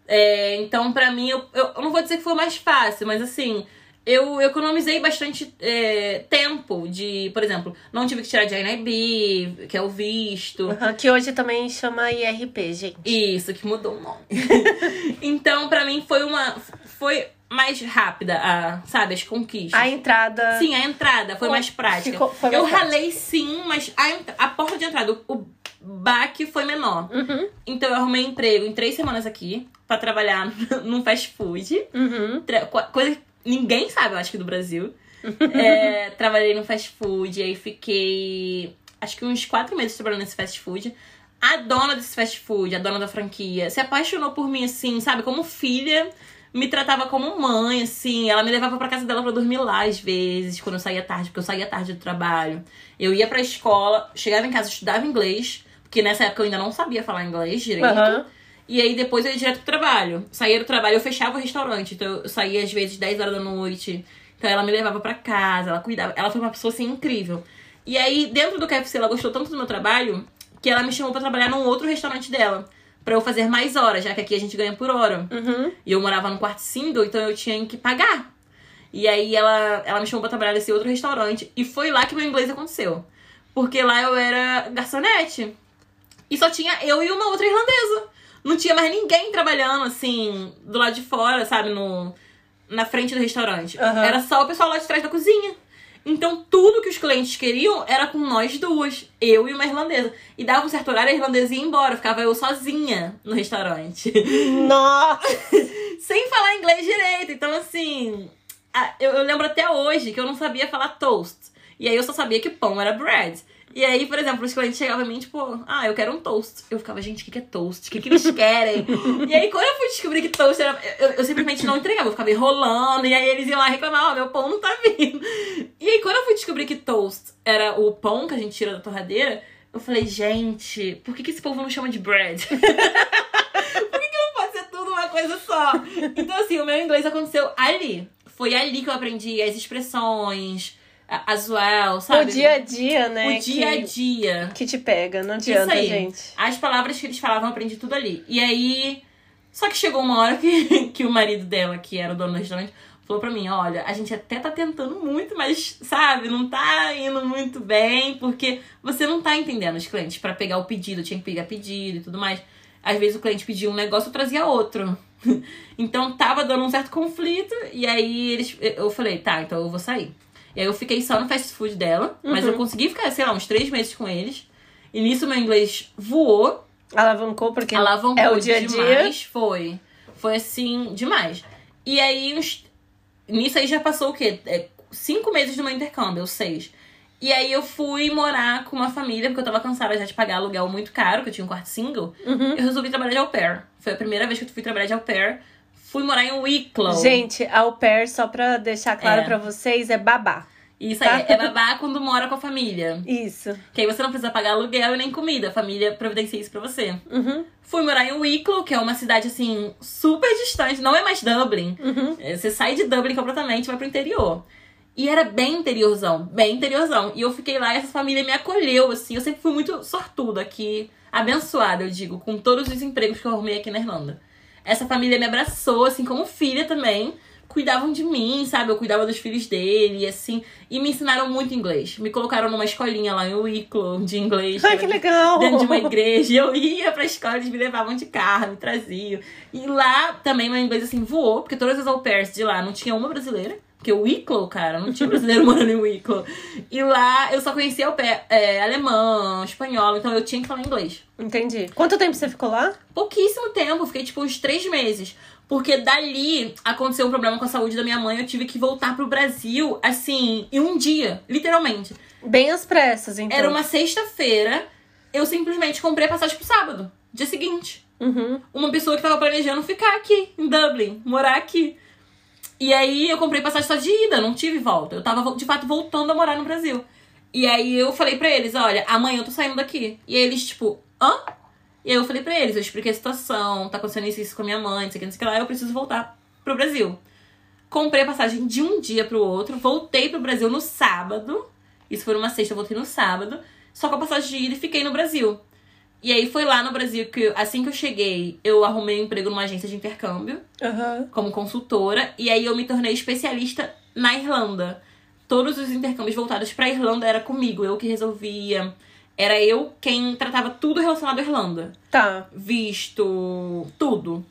É, então, pra mim, eu, eu, eu não vou dizer que foi mais fácil, mas assim, eu economizei bastante é, tempo de, por exemplo, não tive que tirar de INIB, que é o visto. Aham, Que hoje também chama IRP, gente. Isso, que mudou o nome. *laughs* então, pra mim, foi uma. Foi mais rápida, a, sabe, as conquistas. A entrada. Sim, a entrada foi mais prática. Ficou- foi mais eu prática. ralei sim, mas a, a porta de entrada, o, o baque foi menor. Uhum, Então eu arrumei emprego em três semanas aqui pra trabalhar *laughs* num fast food. uhum. Coisa que ninguém sabe, eu acho que do Brasil. *laughs* É, trabalhei no fast food, aí fiquei acho que uns quatro meses trabalhando nesse fast food. A dona desse fast food, a dona da franquia, se apaixonou por mim, assim, sabe, como filha. Me tratava como mãe, assim. Ela me levava pra casa dela pra dormir lá, às vezes, quando eu saía tarde, porque eu saía tarde do trabalho. Eu ia pra escola, chegava em casa, estudava inglês, porque nessa época eu ainda não sabia falar inglês direito. Aham. E aí depois eu ia direto pro trabalho. Saía do trabalho, eu fechava o restaurante. Então eu saía às vezes 10 horas da noite. Então ela me levava pra casa, ela cuidava. Ela foi uma pessoa assim incrível. E aí, dentro do KFC, ela gostou tanto do meu trabalho que ela me chamou pra trabalhar num outro restaurante dela. Pra eu fazer mais horas, já que aqui a gente ganha por hora. Uhum. E eu morava num quarto single, então eu tinha que pagar. E aí ela, ela me chamou pra trabalhar nesse outro restaurante. E foi lá que meu inglês aconteceu. Porque lá eu era garçonete. E só tinha eu e uma outra irlandesa. Não tinha mais ninguém trabalhando, assim, do lado de fora, sabe? No, na frente do restaurante. Aham. Era só o pessoal lá de trás da cozinha. Então, tudo que os clientes queriam era com nós duas, eu e uma irlandesa. E dava um certo horário, a irlandesa ia embora, ficava eu sozinha no restaurante. *laughs* Nossa! Sem falar inglês direito, Então, assim, eu, eu lembro até hoje que eu não sabia falar toast. E aí eu só sabia que pão era bread. E aí, por exemplo, os clientes chegavam em mim, tipo, ah, eu quero um toast. Eu ficava, gente, o que, que é toast? O que, que eles querem? *laughs* e aí, quando eu fui descobrir que toast era. Eu, eu simplesmente não entregava, eu ficava enrolando, e aí eles iam lá reclamar, ó, meu pão não tá vindo. E aí, quando eu fui descobrir que toast era o pão que a gente tira da torradeira, eu falei, gente, por que, que esse povo não chama de bread? *laughs* por que, que não pode ser tudo uma coisa só? Então, assim, o meu inglês aconteceu ali. Foi ali que eu aprendi as expressões, as well, sabe? O dia a dia, né? O dia a dia. que te pega, não adianta, aí. gente. As palavras que eles falavam, eu aprendi tudo ali. E aí. Só que chegou uma hora que, *laughs* que o marido dela, que era o dono do restaurante, falou pra mim: olha, a gente até tá tentando muito, mas, sabe, não tá indo muito bem, porque você não tá entendendo os clientes. Pra pegar o pedido, tinha que pegar pedido e tudo mais. Às vezes o cliente pedia um negócio, eu trazia outro. *laughs* então tava dando um certo conflito, e aí eles, eu falei: tá, então eu vou sair. E aí eu fiquei só no fast food dela, mas eu consegui ficar, sei lá, uns três meses com eles. E nisso meu inglês voou. Alavancou porque Alavancou é o dia a dia. demais. Foi. Foi assim, demais. E aí, uns... nisso aí já passou o quê? É, cinco meses do meu intercâmbio, ou seis. E aí eu fui morar com uma família, porque eu tava cansada já de pagar aluguel muito caro, que eu tinha um quarto single. Uhum. Eu resolvi trabalhar de au pair. Foi a primeira vez que eu fui trabalhar de au pair. Fui morar em Wicklow. Gente, au pair, só pra deixar claro É. pra vocês, é babá. Isso tá? aí, é babá quando mora com a família. Isso. Que aí você não precisa pagar aluguel e nem comida. A família providencia isso pra você. Uhum. Fui morar em Wicklow, que é uma cidade, assim, super distante. Não é mais Dublin. Uhum. É, Você sai de Dublin completamente e vai pro interior. E era bem interiorzão, bem interiorzão. E eu fiquei lá e essa família me acolheu, assim. Eu sempre fui muito sortuda aqui, abençoada, eu digo, com todos os empregos que eu arrumei aqui na Irlanda. Essa família me abraçou, assim, como filha também. Cuidavam de mim, sabe? Eu cuidava dos filhos dele, assim. E me ensinaram muito inglês. Me colocaram numa escolinha lá em Wicklow de inglês. Ai, que legal! dentro de uma igreja. E eu ia pra escola, eles me levavam de carro, me traziam. E lá também meu inglês assim voou, porque todas as au pairs de lá não tinha uma brasileira. Porque o Wicklow, cara, não tinha brasileiro *laughs* morando em Wicklow. E lá eu só conhecia au pair, é, alemão, espanhol, então eu tinha que falar inglês. Entendi. Quanto tempo você ficou lá? Pouquíssimo tempo, fiquei tipo uns três meses. Porque dali aconteceu um problema com a saúde da minha mãe, eu tive que voltar pro Brasil, assim, em um dia, literalmente. Bem às pressas, então. Era uma sexta-feira, eu simplesmente comprei a passagem pro sábado, dia seguinte. Uhum. Uma pessoa que tava planejando ficar aqui, em Dublin, morar aqui. E aí eu comprei passagem só de ida, não tive volta. Eu tava de fato voltando a morar no Brasil. E aí eu falei pra eles, olha, amanhã eu tô saindo daqui. E eles, tipo, hã? E aí eu falei pra eles, eu expliquei a situação, tá acontecendo isso, isso com a minha mãe, não sei o que, não sei o que lá, eu preciso voltar pro Brasil. Comprei a passagem de um dia pro outro, voltei pro Brasil no sábado. Isso foi numa sexta, eu voltei no sábado. Só com a passagem de ida e fiquei no Brasil. E aí foi lá no Brasil que, assim que eu cheguei, eu arrumei um emprego numa agência de intercâmbio Aham. como consultora. E aí eu me tornei especialista na Irlanda. Todos os intercâmbios voltados pra Irlanda era comigo, eu que resolvia. Era eu quem tratava tudo relacionado à Irlanda. Tá. Visto, tudo.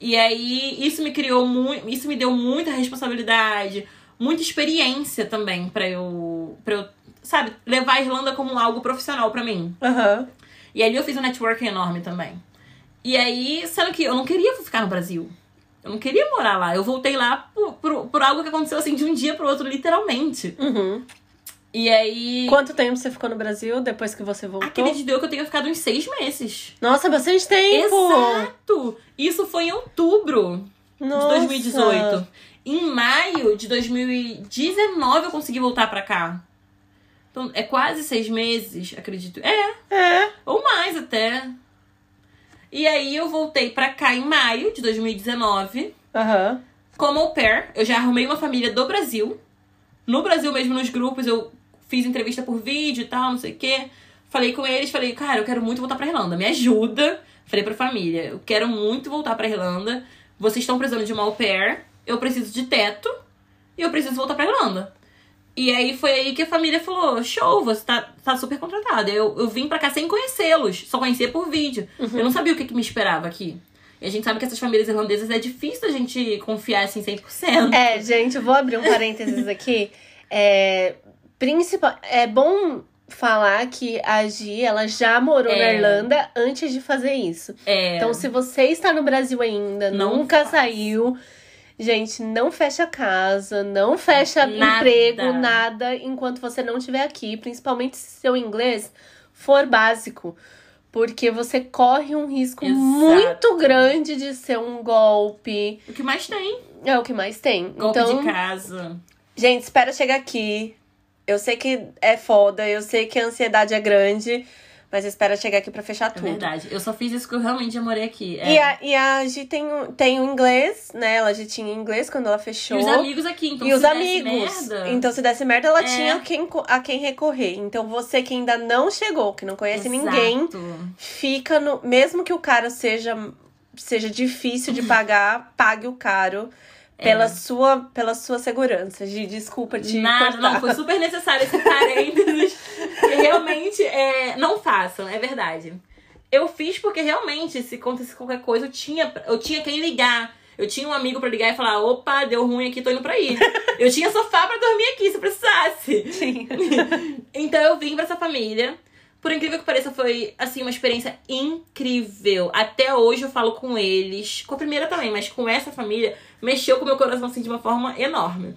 E aí isso me criou muito, isso me deu muita responsabilidade, muita experiência também pra eu, para eu, sabe, levar a Irlanda como algo profissional pra mim. Aham. E ali eu fiz um networking enorme também. E aí, sendo que eu não queria ficar no Brasil. Eu não queria morar lá. Eu voltei lá por, por, por algo que aconteceu assim de um dia pro outro, literalmente. Uhum. E aí. Quanto tempo você ficou no Brasil depois que você voltou? Acredito que eu tenha ficado uns seis meses. Nossa, bastante tempo! Exato! Isso foi em outubro Nossa. de 2018. Em maio de 2019 eu consegui voltar pra cá. Então, é quase seis meses, acredito. É, É. Ou mais até. E aí eu voltei pra cá em maio de 2019, Aham. como au pair. Eu já arrumei uma família do Brasil. No Brasil mesmo, nos grupos, eu fiz entrevista por vídeo e tal, não sei o quê. Falei com eles, falei, cara, eu quero muito voltar pra Irlanda, me ajuda. Falei pra família, eu quero muito voltar pra Irlanda. Vocês estão precisando de uma au pair, eu preciso de teto e eu preciso voltar pra Irlanda. E aí foi aí que a família falou: show, você tá, tá super contratada. Eu, eu vim pra cá sem conhecê-los, só conhecia por vídeo. Eu não sabia o que, que me esperava aqui. E a gente sabe que essas famílias irlandesas é difícil a gente confiar assim 100%. É, gente, eu vou abrir um parênteses *laughs* aqui. É, principal, é bom falar que a Gi, ela já morou na É. Irlanda antes de fazer isso. É. Então, se você está no Brasil ainda, Não nunca faz. saiu, Gente, não fecha casa, não fecha Nada. emprego, nada, enquanto você não estiver aqui. Principalmente se seu inglês for básico. Porque você corre um risco Exato. muito grande de ser um golpe. O que mais tem? É o que mais tem. Golpe então, de casa. gente, espera chegar aqui. Eu sei que é foda, eu sei que a ansiedade é grande, mas espera chegar aqui pra fechar É tudo. verdade. Eu só fiz isso porque eu realmente já morei aqui. É. E a, e a Gi tem, o- tem o inglês, né? Ela já tinha inglês quando ela E fechou. os amigos aqui, então E se os amigos. merda- Então, se desse merda, ela É. tinha quem, a quem recorrer. Então, você que ainda não chegou, que não conhece Exato. ninguém, fica no. Mesmo que o caro seja, seja difícil de pagar, *laughs* pague o caro pela, É. sua, pela sua segurança. Gi, desculpa te Nada, cortar. não, foi super necessário esse que *laughs* realmente é, não façam, é verdade. Eu fiz porque realmente, se acontecesse qualquer coisa, eu tinha, eu tinha quem ligar. Eu tinha um amigo pra ligar e falar: opa, deu ruim aqui, tô indo pra aí. eu tinha sofá pra dormir aqui, se precisasse. Sim. *laughs* Então eu vim pra essa família. Por incrível que pareça, foi assim uma experiência incrível. Até hoje eu falo com eles, com a primeira também, mas com essa família mexeu com o meu coração assim de uma forma enorme.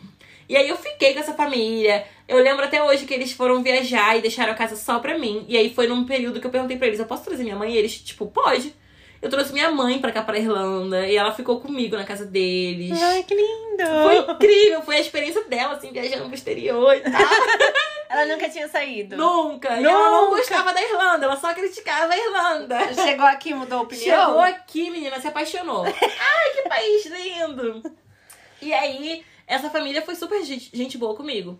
E aí eu fiquei com essa família. Eu lembro até hoje que eles foram viajar e deixaram a casa só pra mim. E aí foi num período que eu perguntei pra eles: "Eu posso trazer minha mãe?" E eles, tipo, pode. Eu trouxe minha mãe pra cá pra Irlanda e ela ficou comigo na casa deles. Ai, que lindo! Foi incrível, foi a experiência dela, assim, viajando pro exterior e tal. *laughs* Ela nunca tinha saído. Nunca. E ela não Nunca. gostava da Irlanda, ela só criticava a Irlanda. Chegou aqui mudou a opinião? Chegou aqui, menina, se apaixonou. Ai, que país lindo! E aí, essa família foi super gente, boa comigo.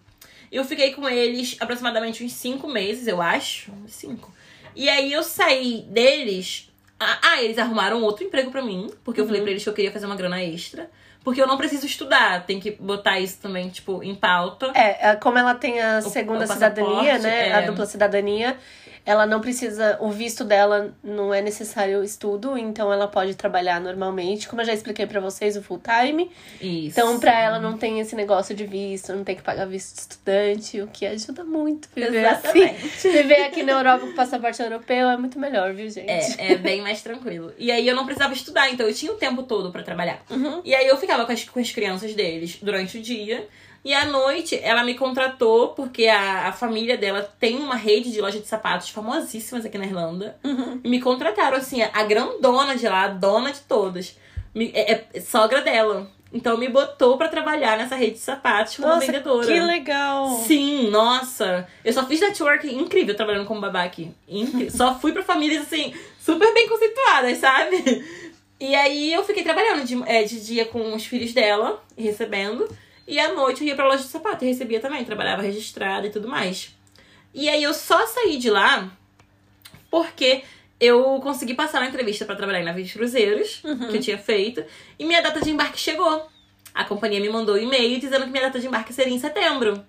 Eu fiquei com eles aproximadamente uns cinco meses, eu acho. Uns Cinco. E aí eu saí deles. Ah, ah, eles arrumaram outro emprego pra mim, porque eu falei pra eles que eu queria fazer uma grana extra. Porque eu não preciso estudar, tem que botar isso também, tipo, em pauta. É, é, como ela tem a O- segunda o cidadania, passaporte, né? é. A dupla cidadania, ela não precisa. O visto dela não é necessário estudo, então ela pode trabalhar normalmente. Como eu já expliquei pra vocês, o full time. Isso. Então, pra ela não tem esse negócio de visto, não tem que pagar visto de estudante, o que ajuda muito viver Exatamente. assim. *laughs* Viver aqui na Europa com passaporte europeu é muito melhor, viu, gente? É, é bem mais tranquilo. E aí eu não precisava estudar, então eu tinha o tempo todo pra trabalhar. Uhum. E aí eu ficava com as, com as crianças deles durante o dia. E à noite ela me contratou, porque a, a família dela tem uma rede de loja de sapatos famosíssimas aqui na Irlanda. Uhum. E me contrataram, assim, a grandona de lá, a dona de todas. Me- é, é sogra dela. Então me botou pra trabalhar nessa rede de sapatos como Nossa, vendedora. que legal! Sim, nossa. Eu só fiz network incrível trabalhando como babá aqui. Só fui pra famílias, assim, super bem conceituadas, sabe? E aí eu fiquei trabalhando de, é, de dia com os filhos dela, e recebendo. E à noite eu ia pra loja de sapato e recebia também. Trabalhava registrada e tudo mais. E aí eu só saí de lá porque eu consegui passar na entrevista pra trabalhar em navios cruzeiros, que eu tinha feito. E minha data de embarque chegou. A companhia me mandou um e-mail dizendo que minha data de embarque seria em setembro.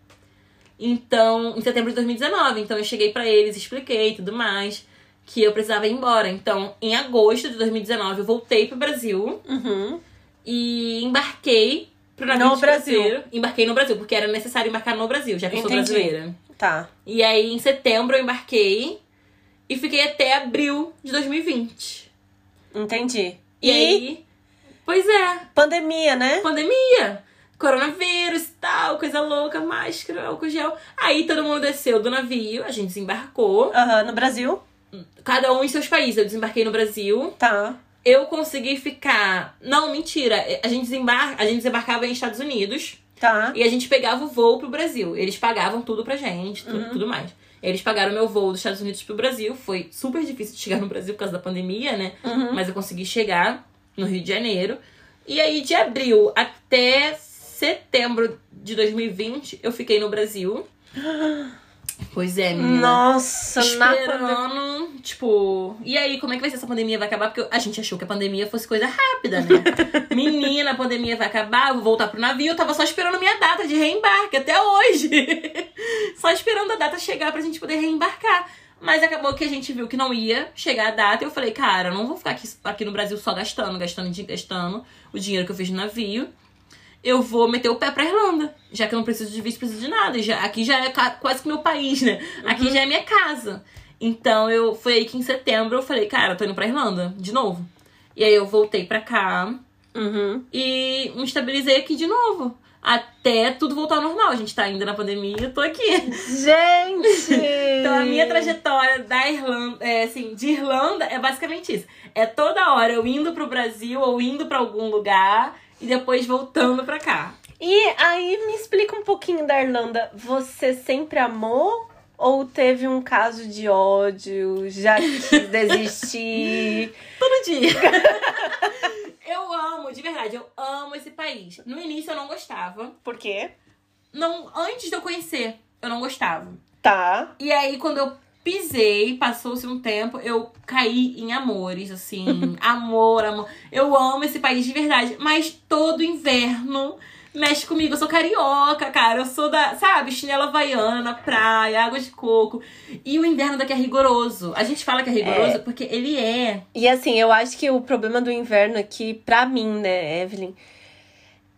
Então, em setembro de 2019. Então eu cheguei pra eles, expliquei e tudo mais, que eu precisava ir embora. Então, em agosto de 2019, eu voltei pro Brasil Uhum. e embarquei pro navio No Brasil. cruzeiro. Embarquei no Brasil, porque era necessário embarcar no Brasil, já que eu sou brasileira. Tá. E aí, em setembro, eu embarquei e fiquei até abril de 2020. Entendi. E, aí, pois é, pandemia, né? pandemia, coronavírus e tal, coisa louca, máscara, álcool gel. Aí todo mundo desceu do navio, a gente desembarcou, Aham, no Brasil. cada um em seus países. Eu desembarquei no Brasil. Tá. Eu consegui ficar. Não, mentira. A gente, desembar... a gente desembarcava em Estados Unidos Tá. e a gente pegava o voo pro Brasil. Eles pagavam tudo pra gente, tudo, tudo mais. Eles pagaram meu voo dos Estados Unidos pro Brasil. Foi super difícil de chegar no Brasil por causa da pandemia, né? Uhum. Mas eu consegui chegar no Rio de Janeiro. E aí, de abril até setembro de 2020, eu fiquei no Brasil. *gasps* Pois é, menina. Nossa, na. Esperando, tipo. E aí, como é que vai ser essa pandemia? Vai acabar? Porque a gente achou que a pandemia fosse coisa rápida, né? *laughs* Menina, a pandemia vai acabar, vou voltar pro navio. Eu tava só esperando a minha data de reembarque até hoje. *laughs* só esperando a data chegar pra gente poder reembarcar. Mas acabou que a gente viu que não ia chegar a data. E eu falei, cara, eu não vou ficar aqui, aqui no Brasil só gastando, gastando, di- gastando o dinheiro que eu fiz no navio. Eu vou meter o pé pra Irlanda. Já que eu não preciso de visto, preciso de nada. Já, aqui já é quase que meu país, né? Aqui já é minha casa. Então eu foi aí que em setembro eu falei, cara, eu tô indo pra Irlanda de novo. E aí eu voltei pra cá. Uhum. e me estabilizei aqui de novo. Até tudo voltar ao normal. A gente tá ainda na pandemia e eu tô aqui. Gente! *laughs* Então a minha trajetória da Irlanda, é, assim, de Irlanda é basicamente isso. É toda hora eu indo pro Brasil ou indo pra algum lugar e depois voltando pra cá. E aí, me explica um pouquinho da Irlanda. Você sempre amou? Ou teve um caso de ódio? Já quis *laughs* desistir? Todo dia. *laughs* eu amo, de verdade, eu amo esse país. No início eu não gostava. Por quê? Não, antes de eu conhecer, eu não gostava. Tá. E aí, quando eu pisei, passou-se um tempo, eu caí em amores, assim. *laughs* amor, amor. Eu amo esse país de verdade. Mas todo inverno mexe comigo. Eu sou carioca, cara. Eu sou da, sabe, chinela havaiana na praia, água de coco. E o inverno daqui é rigoroso. A gente fala que é rigoroso porque ele é. E assim, eu acho que o problema do inverno aqui, pra mim, né, Evelyn,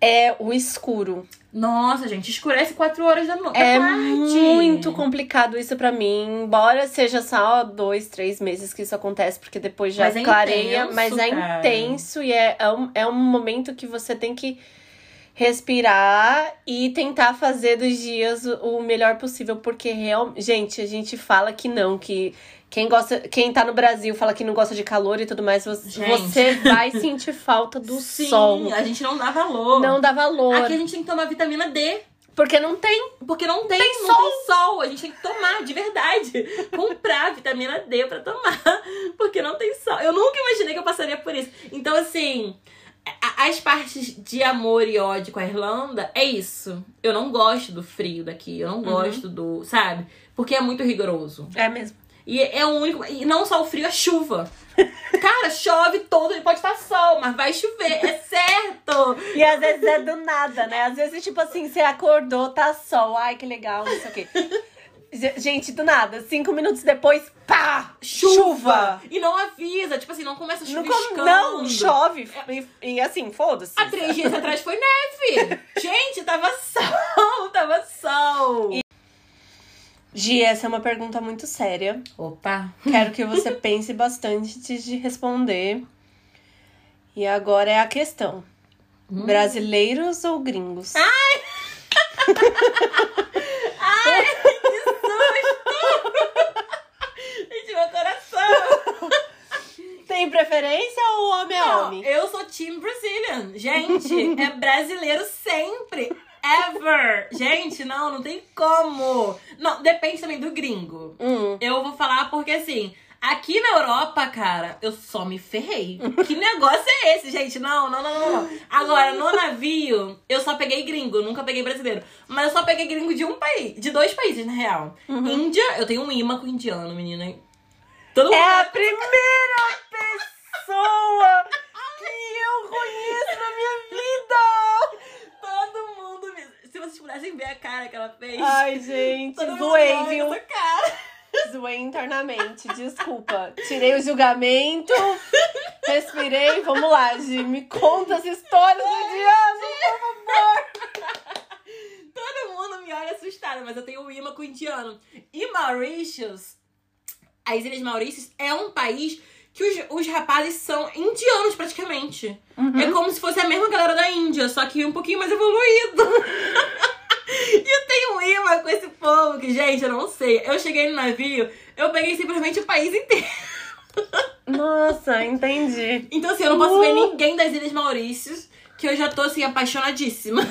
é o escuro. Nossa, gente, escurece 4 horas da noite. É tarde. muito complicado isso pra mim. Embora seja só dois, três meses que isso acontece, porque depois já Mas é clareia. intenso, mas é cara. intenso e é, é, um, é um momento que você tem que respirar e tentar fazer dos dias o o melhor possível. Porque, real, gente, a gente fala que não, que quem gosta, quem tá no Brasil fala que não gosta de calor e tudo mais, você, Gente. você vai sentir falta do *laughs* Sim, sol. a gente não dá valor. Não dá valor. Aqui a gente tem que tomar vitamina D. Porque não tem. Porque não tem, Tem não sol. tem sol. A gente tem que tomar, de verdade. *laughs* Comprar vitamina D pra tomar. Porque não tem sol. Eu nunca imaginei que eu passaria por isso. Então, assim, as partes de amor e ódio com a Irlanda é isso. Eu não gosto do frio daqui. Eu não gosto do. Sabe? Porque é muito rigoroso. É mesmo. E é o único. E não só o frio, a chuva. *laughs* Cara, chove todo, pode estar sol, mas vai chover, é certo. E às vezes é do nada, né? Às vezes, tipo assim, você acordou, tá sol. Ai, que legal, não sei o quê. Ge- Gente, do nada, cinco minutos depois, pá! Chuva! E não avisa, tipo assim, não começa Não, chuviscando. com- não chove. E, e assim, foda-se. Há três dias atrás foi neve. *laughs* Gente, tava sol, tava sol. Gi, essa é uma pergunta muito séria. Opa. *laughs* Quero que você pense bastante antes de responder. E agora é a questão: brasileiros ou gringos? *laughs* Gente, meu coração. Tem preferência ou homem é homem? eu sou Team Brazilian. Gente, é brasileiro sempre. Ever. Gente, não, não tem como. Não, depende também do gringo. Hum. Eu vou falar porque assim, aqui na Europa, cara, eu só me ferrei. Que *laughs* negócio é esse, gente? Não, não, não, não, não. Agora, no navio, eu só peguei gringo, nunca peguei brasileiro. Mas eu só peguei gringo de um país, de dois países, na real. Índia, eu tenho um imã com indiano, menina. Todo mundo. É a primeira pessoa que eu conheço na minha vida! Todo mundo me... Se vocês pudessem ver a cara que ela fez. Ai, gente, todo zoei, viu? cara. Zoei internamente, desculpa. Tirei o julgamento, respirei. Vamos lá, Gi, me conta essa história do indiano, por favor. Todo mundo me olha assustada, mas eu tenho um imã com o indiano. E Mauritius, as Ilhas Maurícias, é um país que os, os rapazes são indianos praticamente. É como se fosse a mesma galera da Índia, só que um pouquinho mais evoluído. *laughs* e eu tenho um imã com esse povo que, gente, eu não sei. Eu cheguei no navio, eu peguei simplesmente o país inteiro. *laughs* Nossa, entendi. Então, assim, eu não posso ver Uh. ninguém das Ilhas Maurícias, que eu já tô, assim, apaixonadíssima.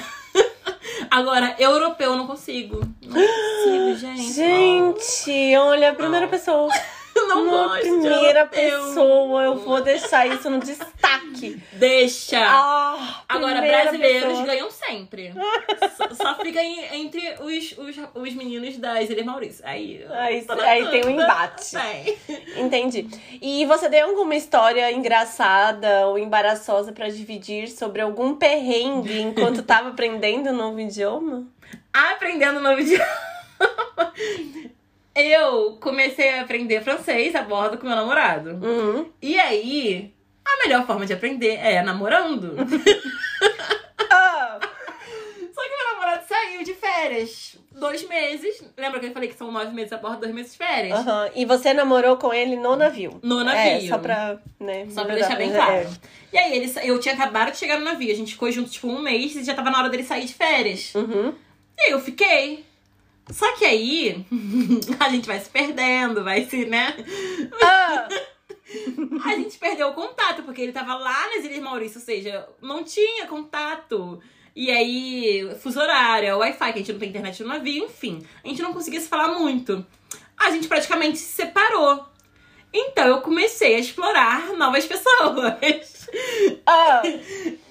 *laughs* Agora, europeu eu não consigo. Não consigo, gente. Gente, olha, a primeira pessoa. Eu *laughs* não Na gosto primeira pessoa, eu vou *laughs* deixar isso no destaque. Deixa. Ah, Agora, brasileiros pessoa. ganham sempre. *laughs* só, só fica em- entre os, os, os meninos das Ilhas Maurícias. Aí, Aí- na aí tem um embate. Tem. Entendi. E você tem alguma história engraçada ou embaraçosa pra dividir sobre algum perrengue enquanto tava aprendendo um novo idioma? Aprendendo novo idioma. Eu comecei a aprender francês a bordo com meu namorado. Uhum. E aí, a melhor forma de aprender é namorando. *laughs* Só que meu namorado saiu de férias. dois meses. Lembra que eu falei que são nove meses a bordo, dois meses de férias? Aham. E você namorou com ele no navio. No É, navio. só pra, né, Só pra deixar bem É. claro. E aí, ele, eu tinha acabado de chegar no navio. A gente ficou junto, tipo, um mês e já tava na hora dele sair de férias. Uhum. E aí eu fiquei. Só que aí, *laughs* a gente vai se perdendo, vai se, né? Ah! *laughs* A gente perdeu o contato, porque ele tava lá nas Ilhas Maurício, ou seja, não tinha contato. E aí, fuso horário, Wi-Fi, que a gente não tem internet no navio, enfim. A gente não conseguia se falar muito. A gente praticamente se separou. Então eu comecei a explorar novas pessoas. *laughs* Ah!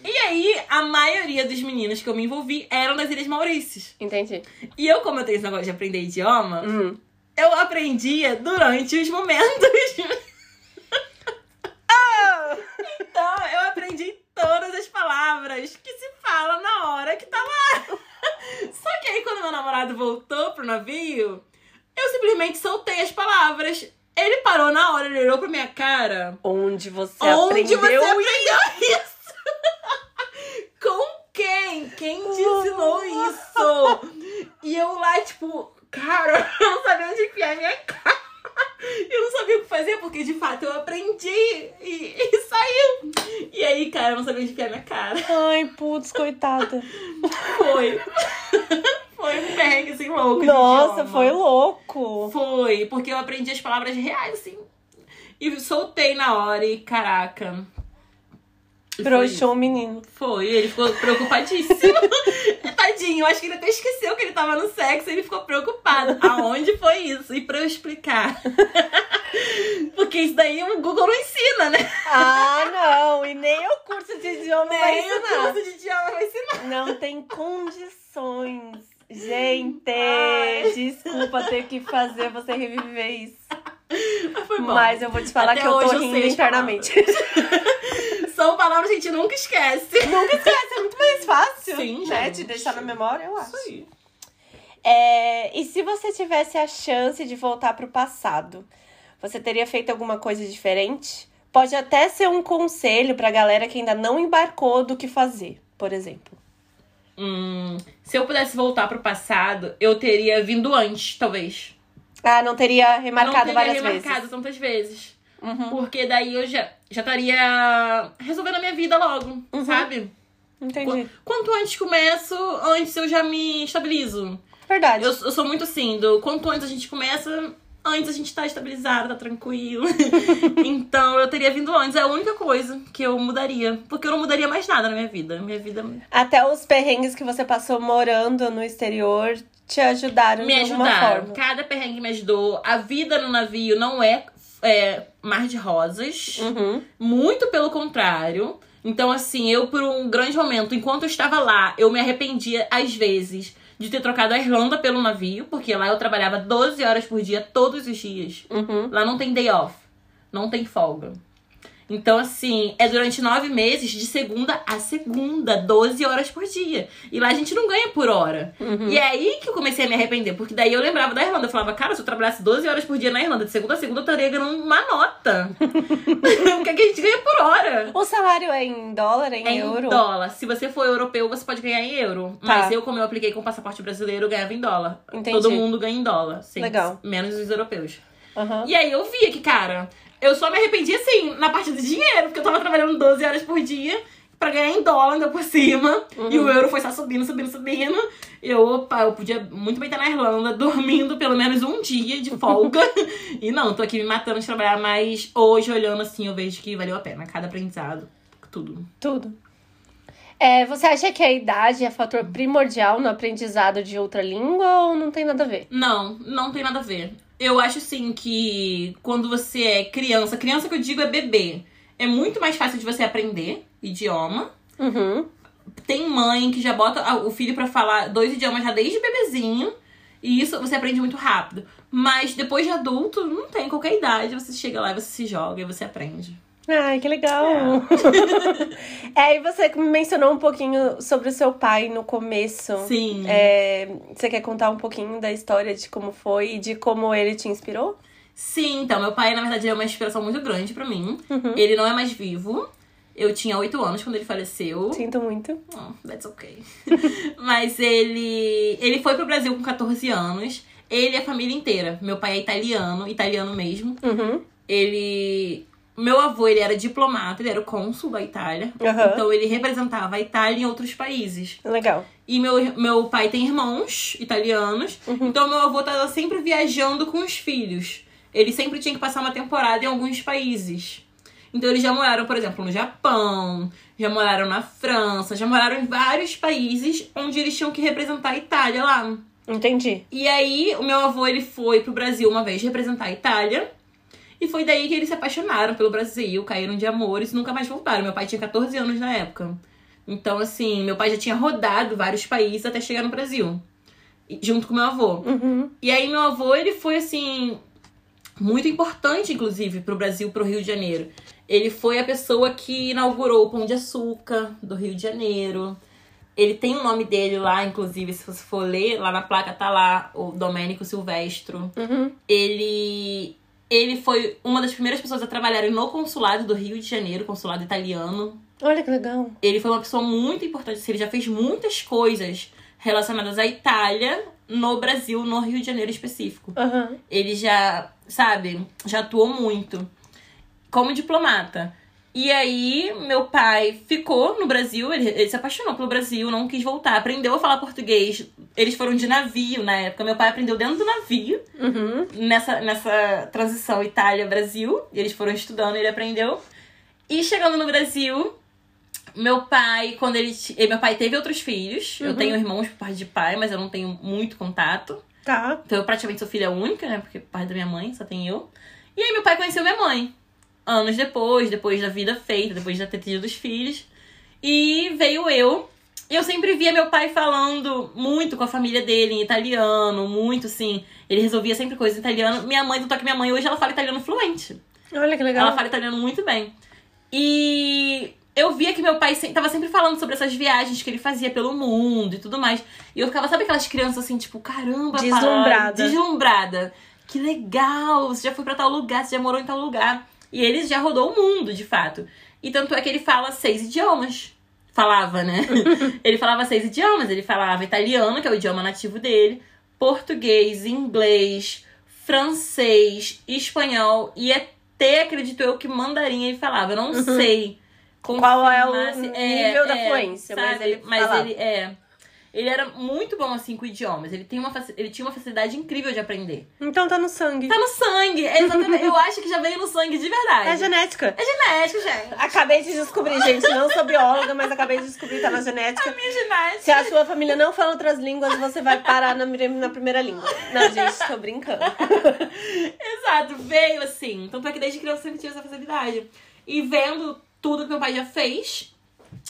E aí, a maioria dos meninos que eu me envolvi eram das Ilhas Maurícios. Entendi. E eu, como eu tenho esse negócio de aprender idioma, Hum. eu aprendia durante os momentos. Ah! Então, eu aprendi todas as palavras que se fala na hora que tá lá. Só que aí, quando meu namorado voltou pro navio, eu simplesmente soltei as palavras. Ele parou na hora, ele olhou pra minha cara. Onde você Onde aprendeu você aprendeu isso? *laughs* Com quem? Quem te ensinou isso? E eu lá, tipo, cara, *laughs* eu não sabia onde enfiar minha cara. Eu não sabia o que fazer, porque de fato eu aprendi e, e saiu. E aí, cara, eu não sabia onde enfiar minha cara. Ai, putz, coitada. Foi. *laughs* Foi um perrengue assim louco. Nossa, foi louco. Foi, porque eu aprendi as palavras reais, assim. E soltei na hora e caraca. Broxou o menino. Foi, ele ficou preocupadíssimo. *laughs* *laughs* Tadinho, acho que ele até esqueceu que ele tava no sexo e ele ficou preocupado. Aonde foi isso? E pra eu explicar. *laughs* Porque isso daí o Google não ensina, né? Ah, não. E nem o curso de idioma vai Nem o ensinar. curso de idioma vai ensinar. Não tem condições. Gente, Ai. desculpa ter que fazer você reviver isso. Mas foi bom. Mas eu vou te falar Até que eu tô eu rindo as internamente. *laughs* São palavras que a gente nunca esquece. Nunca esquece, é muito mais fácil. Sim, né? gente. De deixar na memória, eu acho. Isso aí. É, e se você tivesse a chance de voltar pro passado, você teria feito alguma coisa diferente? Pode até ser um conselho pra galera que ainda não embarcou do que fazer, por exemplo. Hum, se eu pudesse voltar pro passado, eu teria vindo antes, talvez. Ah, não teria remarcado não teria várias remarcado vezes. tantas vezes. Uhum, Porque daí eu já, já estaria resolvendo a minha vida logo, Uhum. sabe? entendi. Quanto antes começo, antes eu já me estabilizo. Verdade. Eu, eu sou muito assim, do quanto antes a gente começa, antes a gente tá estabilizado, tá tranquilo. *laughs* então eu teria vindo antes, é a única coisa que eu mudaria. Porque eu não mudaria mais nada na minha vida. Minha vida Até os perrengues que você passou morando no exterior te ajudaram me de alguma ajudaram. forma. Cada perrengue me ajudou. A vida no navio não é, é mar de rosas. Uhum. Muito pelo contrário. Então, assim, eu por um grande momento, enquanto eu estava lá, eu me arrependia, às vezes, de ter trocado a Irlanda pelo navio, porque lá eu trabalhava 12 horas por dia, todos os dias. Uhum. Lá não tem day off, não tem folga. Então, assim, é durante nove meses, de segunda a segunda, 12 horas por dia. E lá a gente não ganha por hora. Uhum. E é aí que eu comecei a me arrepender, porque daí eu lembrava da Irlanda. Eu falava, cara, se eu trabalhasse 12 horas por dia na Irlanda, de segunda a segunda, eu estaria ganhando uma nota. *laughs* *laughs* o que, é que a gente ganha por hora? O salário é em dólar, em É euro? em dólar. Se você for europeu, você pode ganhar em euro. Tá. Mas eu, como eu apliquei com passaporte brasileiro, eu ganhava em dólar. Entendi. Todo mundo ganha em dólar. Sim, Legal. Menos os europeus. Aham. E aí eu via que, cara, eu só me arrependi assim, na parte do dinheiro, porque eu tava trabalhando 12 horas por dia pra ganhar em dólar ainda por cima. E o euro foi só subindo, subindo, subindo. E eu, opa, eu podia muito bem estar na Irlanda, *laughs* dormindo pelo menos um dia de folga. e não, tô aqui me matando de trabalhar, mas hoje, olhando assim, eu vejo que valeu a pena. Cada aprendizado, tudo. Tudo. É, você acha que a idade é fator primordial no aprendizado de outra língua ou não tem nada a ver? Não, não tem nada a ver. Eu acho assim que quando você é criança, criança que eu digo é bebê, é muito mais fácil de você aprender idioma. Uhum. Tem mãe que já bota o filho pra falar dois idiomas já desde bebezinho. E isso você aprende muito rápido. Mas depois de adulto, não tem qualquer idade. Você chega lá e você se joga e você aprende. Ai, que legal! *laughs* É, e você mencionou um pouquinho sobre o seu pai no começo. Sim. É, você quer contar um pouquinho da história de como foi e de como ele te inspirou? Sim, então, meu pai, na verdade, é uma inspiração muito grande pra mim. Ele não é mais vivo. Eu tinha 8 anos quando ele faleceu. Sinto muito. Oh, that's okay. *laughs* Mas ele ele foi pro Brasil com 14 anos. Ele e a família inteira. Meu pai é italiano, italiano mesmo. Uhum. Ele meu avô, ele era diplomata, ele era o cônsul da Itália. Aham. Então ele representava a Itália em outros países. Legal. E meu, meu pai tem irmãos italianos. Então meu avô tava sempre viajando com os filhos. Ele sempre tinha que passar uma temporada em alguns países. Então eles já moraram, por exemplo, no Japão, já moraram na França, já moraram em vários países onde eles tinham que representar a Itália lá. Entendi. E aí, o meu avô, ele foi pro Brasil uma vez representar a Itália. E foi daí que eles se apaixonaram pelo Brasil, caíram de amores e nunca mais voltaram. Meu pai tinha 14 anos na época. Então, assim, meu pai já tinha rodado vários países até chegar no Brasil. Junto com meu avô. Uhum. E aí, meu avô, ele foi, assim, muito importante, inclusive, pro Brasil, pro Rio de Janeiro. Ele foi a pessoa que inaugurou o Pão de Açúcar do Rio de Janeiro. Ele tem o nome dele lá, inclusive, se você for ler, lá na placa tá lá, o Domênico Silvestro. Uhum. Ele, ele foi uma das primeiras pessoas a trabalhar no consulado do Rio de Janeiro, consulado italiano. Olha que legal. Ele foi uma pessoa muito importante, assim, ele já fez muitas coisas relacionadas à Itália no Brasil, no Rio de Janeiro específico. Aham. Ele já, sabe, já atuou muito como diplomata. E aí, meu pai ficou no Brasil, ele, ele se apaixonou pelo Brasil, não quis voltar, aprendeu a falar português. Eles foram de navio na época. Meu pai aprendeu dentro do navio, Uhum. nessa, nessa transição Itália-Brasil. Eles foram estudando, ele aprendeu. E chegando no Brasil, meu pai, quando ele. Meu pai teve outros filhos. Eu Uhum. tenho irmãos por parte de pai, mas eu não tenho muito contato. Tá. Então eu praticamente sou filha única, né? Porque pai da minha mãe, só tem eu. E aí meu pai conheceu minha mãe. Anos depois, depois da vida feita, depois de ter tido os filhos. E veio eu. E eu sempre via meu pai falando muito com a família dele em italiano, muito assim. Ele resolvia sempre coisas em italiano. Minha mãe, tanto é que minha mãe hoje ela fala italiano fluente. Olha que legal. Ela fala italiano muito bem. E eu via que meu pai se- tava sempre falando sobre essas viagens que ele fazia pelo mundo e tudo mais. E eu ficava, sabe aquelas crianças assim, tipo, caramba, Deslumbrada. deslumbrada. Que legal, você já foi pra tal lugar, você já morou em tal lugar. E ele já rodou o mundo, de fato. E tanto é que ele fala seis idiomas. Falava, né? *laughs* ele falava seis idiomas. Ele falava italiano, que é o idioma nativo dele, português, inglês, francês, espanhol e até, acredito eu, que mandarim ele falava. Eu não sei. Uhum. Qual é o nível da fluência, mas sabe? ele Mas falava. ele é. Ele era muito bom assim com idiomas. Ele, tem uma, ele tinha uma facilidade incrível de aprender. Então tá no sangue. Tá no sangue, exatamente. eu acho que já veio no sangue de verdade. É genética. É genético, gente. Acabei de descobrir, gente. Não sou bióloga, mas acabei de descobrir que tá na genética. Minha genética. Se a sua família não fala outras línguas, você vai parar na, na primeira língua. Não, gente, tô brincando. Exato, veio assim. Tanto é que desde criança eu sempre tive essa facilidade. E vendo tudo que meu pai já fez,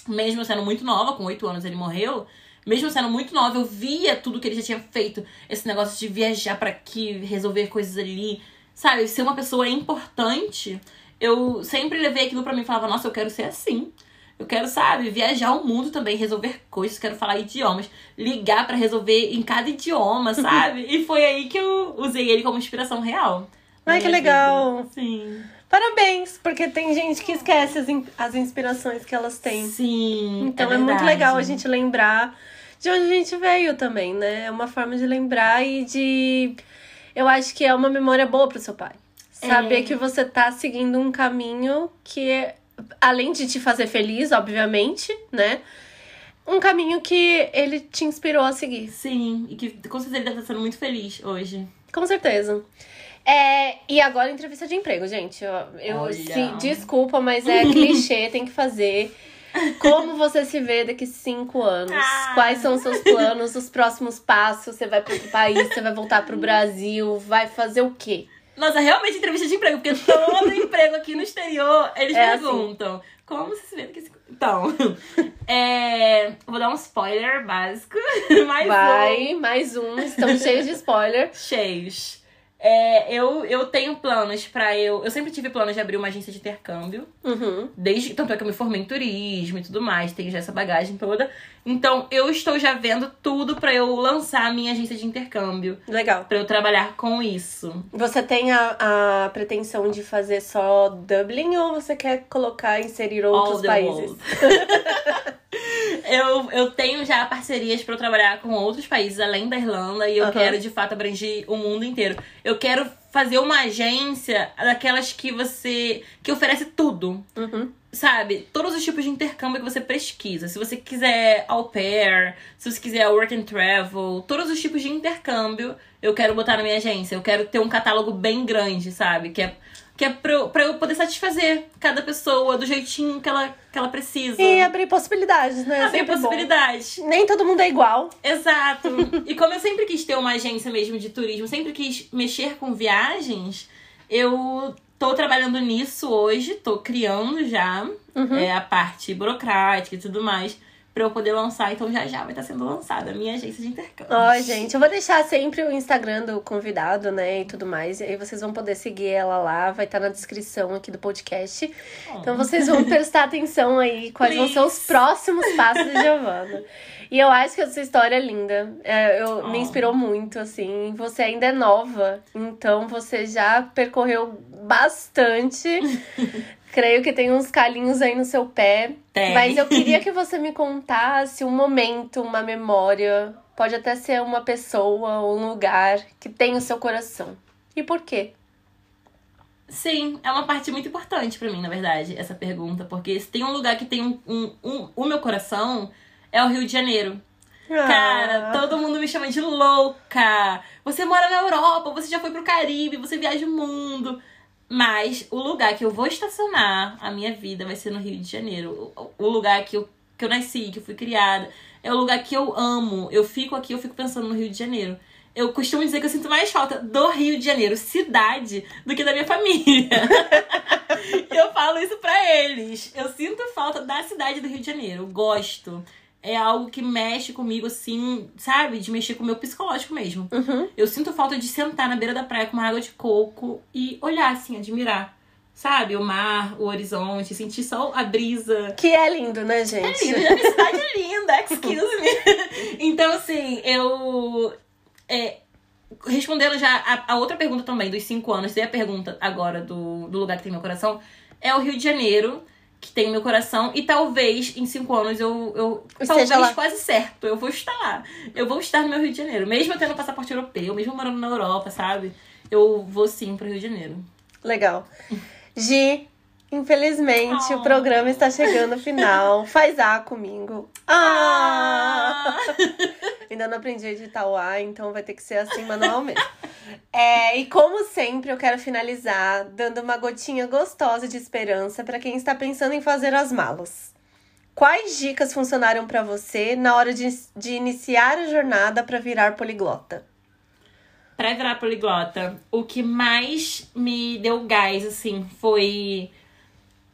mesmo sendo muito nova, com 8 anos ele morreu, mesmo sendo muito nova, eu via tudo que ele já tinha feito. Esse negócio de viajar pra aqui, resolver coisas ali, sabe? Ser uma pessoa importante. Eu sempre levei aquilo pra mim e falava, nossa, eu quero ser assim. Eu quero, sabe, viajar o mundo também, resolver coisas, quero falar idiomas, ligar pra resolver em cada idioma, *laughs* sabe? e foi aí que eu usei ele como inspiração real. Ai, que legal. vida. Sim. Parabéns, porque tem gente que esquece as, in- as inspirações que elas têm. Sim. Então é, é muito legal a gente lembrar de onde a gente veio também, né? É uma forma de lembrar e de. Eu acho que é uma memória boa pro seu pai. Saber É. que você tá seguindo um caminho que, é, além de te fazer feliz, obviamente, né? Um caminho que ele te inspirou a seguir. Sim, e que com certeza ele deve estar sendo muito feliz hoje. Com certeza. É, e agora entrevista de emprego, gente. Eu, eu sim, desculpa, mas é clichê, *laughs* tem que fazer. Como você se vê daqui cinco anos? Ah. Quais são os seus planos, os próximos passos? Você vai para outro país, você vai voltar pro Brasil, vai fazer o quê? Nossa, realmente entrevista de emprego, porque todo *laughs* emprego aqui no exterior, eles É assim. perguntam. Como você se vê daqui cinco... Então, *laughs* é... vou dar um spoiler básico. Mais um. Vai, mais um, estamos cheios de spoiler. Cheios. É, eu, eu tenho planos pra eu. Eu sempre tive planos de abrir uma agência de intercâmbio. Uhum. Desde. Tanto é que eu me formei em turismo e tudo mais, tenho já essa bagagem toda. Então, eu estou já vendo tudo pra eu lançar a minha agência de intercâmbio. Legal. Pra eu trabalhar com isso. Você tem a, a pretensão de fazer só Dublin ou você quer colocar, inserir outros países? *laughs* eu, eu tenho já parcerias pra eu trabalhar com outros países além da Irlanda e eu Aham. quero de fato abranger o mundo inteiro. Eu quero fazer uma agência daquelas que você que oferece tudo. Uhum. Sabe, todos os tipos de intercâmbio que você pesquisa. Se você quiser au pair, se você quiser work and travel, todos os tipos de intercâmbio eu quero botar na minha agência. Eu quero ter um catálogo bem grande, sabe? Que é, que é pra, eu, pra eu poder satisfazer cada pessoa do jeitinho que ela, que ela precisa. E abrir possibilidades, né? Abrir Sempre bom. possibilidades. Nem todo mundo é igual. Exato. *laughs* e como eu sempre quis ter uma agência mesmo de turismo, sempre quis mexer com viagens, eu tô trabalhando nisso hoje, tô criando já Uhum. é, a parte burocrática e tudo mais. Pra eu poder lançar, então já já vai estar sendo lançada a minha agência de intercâmbio. Ó, gente, eu vou deixar sempre o Instagram do convidado, né, e tudo mais. E aí vocês vão poder seguir ela lá, vai estar na descrição aqui do podcast. Então vocês vão prestar atenção aí quais vão ser os Please. próximos passos de Giovana. E eu acho que essa história é linda. É, eu, Me Oh. inspirou muito, assim. Você ainda é nova, então você já percorreu bastante. *laughs* Creio que tem uns calinhos aí no seu pé. Tem. Mas eu queria *laughs* que você me contasse um momento, uma memória. Pode até ser uma pessoa ou um lugar que tem o seu coração. E por quê? Sim, é uma parte muito importante pra mim, na verdade, essa pergunta. Porque se tem um lugar que tem um, um, um- o meu coração, é o Rio de Janeiro. Cara, Ah. todo mundo me chama de louca. Você mora na Europa, você já foi pro Caribe, você viaja o mundo. Mas o lugar que eu vou estacionar a minha vida vai ser no Rio de Janeiro. O, lugar que eu, que eu nasci, que eu fui criada. É o lugar que eu amo. Eu fico aqui, eu fico pensando no Rio de Janeiro. Eu costumo dizer que eu sinto mais falta do Rio de Janeiro, cidade, do que da minha família. *laughs* eu falo isso pra eles. Eu sinto falta da cidade do Rio de Janeiro. Gosto. É algo que mexe comigo, assim, sabe? De mexer com o meu psicológico mesmo. Uhum. Eu sinto falta de sentar na beira da praia com uma água de coco e olhar, assim, admirar. Sabe? O mar, o horizonte, sentir só a brisa. Que é lindo, né, É gente? lindo, a cidade é linda, excuse me. *laughs* Então, assim, eu. é, respondendo já a, a outra pergunta também, dos cinco anos, e a pergunta agora do, do lugar que tem meu coração, é o Rio de Janeiro, que tem meu coração, e talvez em cinco anos eu. eu talvez lá. quase certo, eu vou estar lá. Eu vou estar no meu Rio de Janeiro. Mesmo eu tendo passaporte europeu, mesmo morando na Europa, sabe? Eu vou sim pro Rio de Janeiro. Legal. Gi, infelizmente Oh. o programa está chegando ao final. *laughs* Faz A comigo. Ah! Ainda não aprendi a editar o A, então vai ter que ser assim manualmente. É, e como sempre, eu quero finalizar dando uma gotinha gostosa de esperança para quem está pensando em fazer as malas. Quais dicas funcionaram para você na hora de, de iniciar a jornada para virar poliglota? Pra virar poliglota, o que mais me deu gás, assim, foi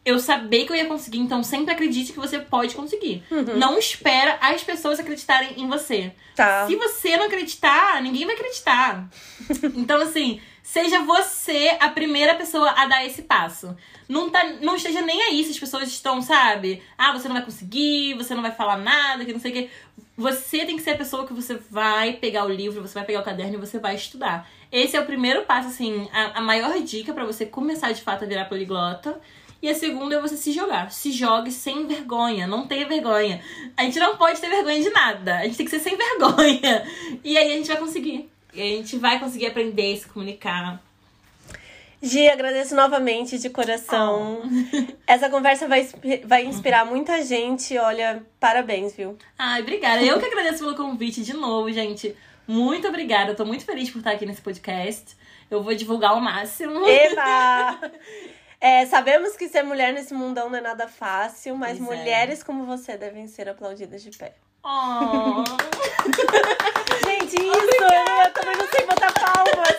eu saber que eu ia conseguir. Então, sempre acredite que você pode conseguir. Não espera as pessoas acreditarem em você. Tá. Se você não acreditar, ninguém vai acreditar. *laughs* então, assim, seja você a primeira pessoa a dar esse passo. Não, tá, não esteja nem aí se as pessoas estão, sabe? Ah, você não vai conseguir, você não vai falar nada, que não sei o quê. Você tem que ser a pessoa que você vai pegar o livro, você vai pegar o caderno e você vai estudar. Esse é o primeiro passo, assim, a, a maior dica pra você começar de fato a virar poliglota. E a segunda é você se jogar. Se jogue sem vergonha. Não tenha vergonha. A gente não pode ter vergonha de nada. A gente tem que ser sem *laughs* vergonha. E aí a gente vai conseguir. E a gente vai conseguir aprender, se comunicar. Gi, agradeço novamente de coração. *laughs* Essa conversa vai, vai inspirar muita gente. Olha, parabéns, viu? Ai, obrigada. Eu que agradeço pelo convite de novo, gente. Muito obrigada. Eu tô muito feliz por estar aqui nesse podcast. Eu vou divulgar ao máximo. Eba! *laughs* É, sabemos que ser mulher nesse mundão não é nada fácil, mas Pois é. mulheres como você devem ser aplaudidas de pé. Oh. *laughs* Gente, isso! Eu também não sei botar palmas.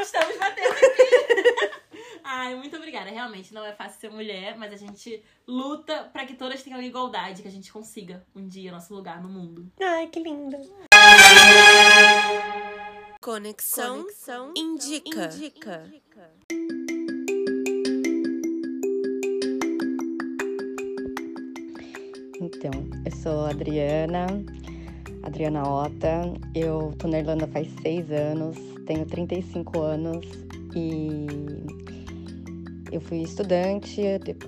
Estamos batendo aqui. Ai, muito obrigada. Realmente não é fácil ser mulher, mas a gente luta pra que todas tenham igualdade, que a gente consiga um dia nosso lugar no mundo. Ai, que linda. Conexão, Conexão indica. indica. Então, eu sou Adriana, Adriana Ota. Eu tô na Irlanda faz seis anos, tenho 35 anos e eu fui estudante,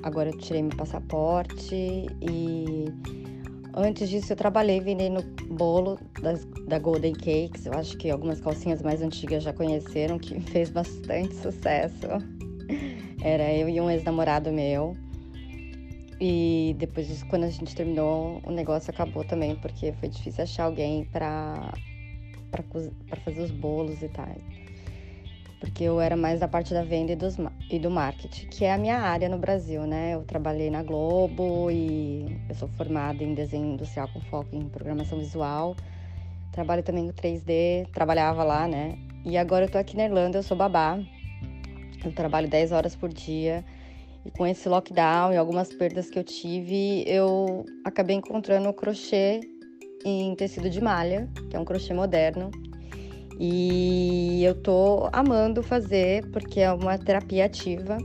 agora eu tirei meu passaporte e antes disso eu trabalhei vendendo bolo das, da Golden Cakes. Eu acho que algumas calcinhas mais antigas já conheceram, que *laughs* fez bastante sucesso. Era eu e um ex-namorado meu. E depois quando a gente terminou, o negócio acabou também, porque foi difícil achar alguém para fazer os bolos e tal porque eu era mais da parte da venda e, dos, e do marketing, que é a minha área no Brasil, né? Eu trabalhei na Globo e eu sou formada em desenho industrial com foco em programação visual. Trabalho também no 3D, trabalhava lá, né? E agora eu tô aqui na Irlanda, eu sou babá. Eu trabalho 10 horas por dia. E com esse lockdown e algumas perdas que eu tive, eu acabei encontrando o crochê em tecido de malha, que é um crochê moderno, e eu tô amando fazer porque é uma terapia ativa.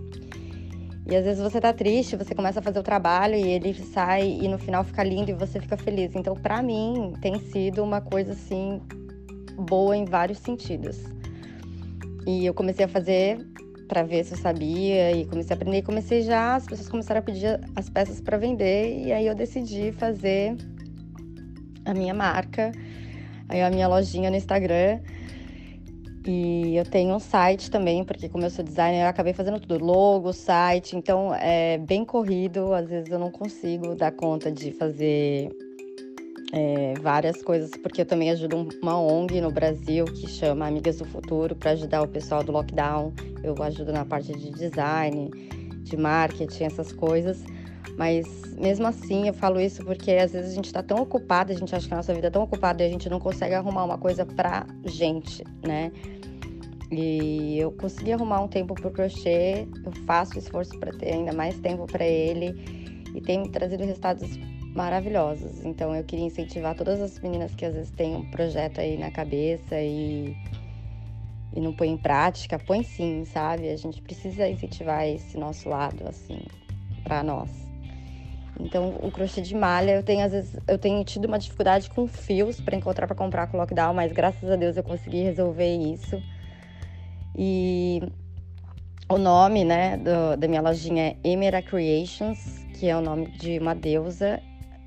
E às vezes você tá triste, você começa a fazer o trabalho e ele sai e no final fica lindo e você fica feliz. Então, para mim, tem sido uma coisa assim boa em vários sentidos. E eu comecei a fazer para ver se eu sabia e comecei a aprender. E comecei já, as pessoas começaram a pedir as peças para vender e aí eu decidi fazer a minha marca, aí a minha lojinha no Instagram e eu tenho um site também, porque como eu sou designer, eu acabei fazendo tudo, logo, site, então é bem corrido, às vezes eu não consigo dar conta de fazer é, várias coisas, porque eu também ajudo uma ONG no Brasil que chama Amigas do Futuro para ajudar o pessoal do lockdown. Eu ajudo na parte de design, de marketing, essas coisas. Mas mesmo assim, eu falo isso porque às vezes a gente está tão ocupada, a gente acha que a nossa vida é tão ocupada e a gente não consegue arrumar uma coisa pra gente, né? E eu consegui arrumar um tempo pro crochê, eu faço esforço para ter ainda mais tempo para ele e tem me trazido resultados maravilhosos. Então eu queria incentivar todas as meninas que às vezes têm um projeto aí na cabeça e e não põe em prática, põe sim, sabe? A gente precisa incentivar esse nosso lado assim para nós. Então, o crochê de malha, eu tenho às vezes eu tenho tido uma dificuldade com fios para encontrar para comprar com lockdown, mas graças a Deus eu consegui resolver isso. E o nome, né, do, da minha lojinha é Emera Creations, que é o nome de uma deusa.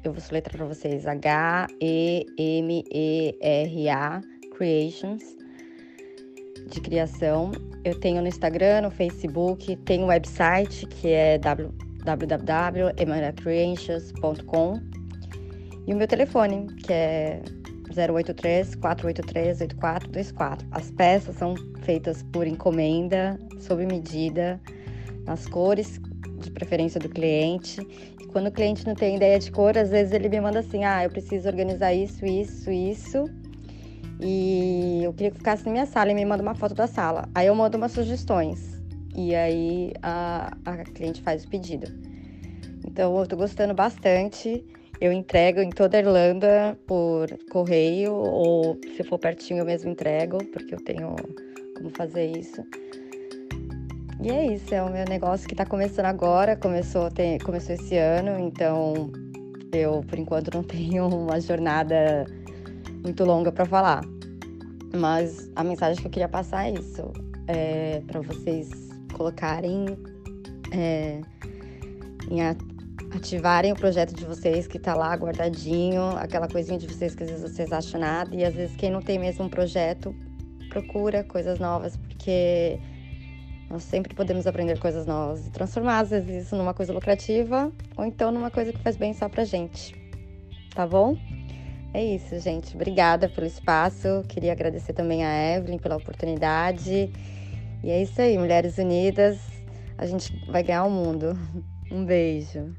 Eu vou soletrar para vocês: H E M E R A Creations de criação. Eu tenho no Instagram, no Facebook, tenho um website que é www.emanacreations.com e o meu telefone, que é 083 483 8424. As peças são feitas por encomenda, sob medida, nas cores de preferência do cliente. Quando o cliente não tem ideia de cor, às vezes ele me manda assim: ah, eu preciso organizar isso, isso, isso. E eu queria que ficasse na minha sala e me manda uma foto da sala. Aí eu mando umas sugestões e aí a, a cliente faz o pedido. Então eu tô gostando bastante. Eu entrego em toda a Irlanda por correio, ou se for pertinho eu mesmo entrego, porque eu tenho como fazer isso. E é isso, é o meu negócio que está começando agora, começou, tem, começou esse ano, então eu por enquanto não *laughs* tenho uma jornada muito longa para falar. Mas a mensagem que eu queria passar é isso, é, para vocês colocarem é, em ativarem o projeto de vocês que está lá guardadinho, aquela coisinha de vocês que às vezes vocês acham nada, e às vezes quem não tem mesmo um projeto procura coisas novas, porque nós sempre podemos aprender coisas novas e transformar às vezes isso numa coisa lucrativa ou então numa coisa que faz bem só pra gente. Tá bom? É isso, gente. Obrigada pelo espaço. Queria agradecer também a Evelyn pela oportunidade. E é isso aí, Mulheres Unidas, a gente vai ganhar o mundo. *laughs* Um beijo.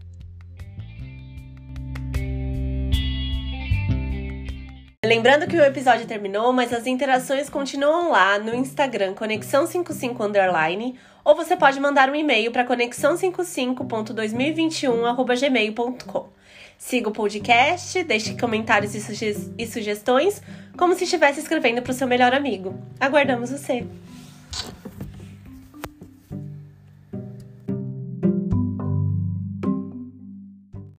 Lembrando que o episódio terminou, mas as interações continuam lá no Instagram conexão55 underline, ou você pode mandar um e-mail para conexão55.2021@gmail.com. Siga o podcast, deixe comentários e, suge e sugestões, como se estivesse escrevendo para o seu melhor amigo. Aguardamos você!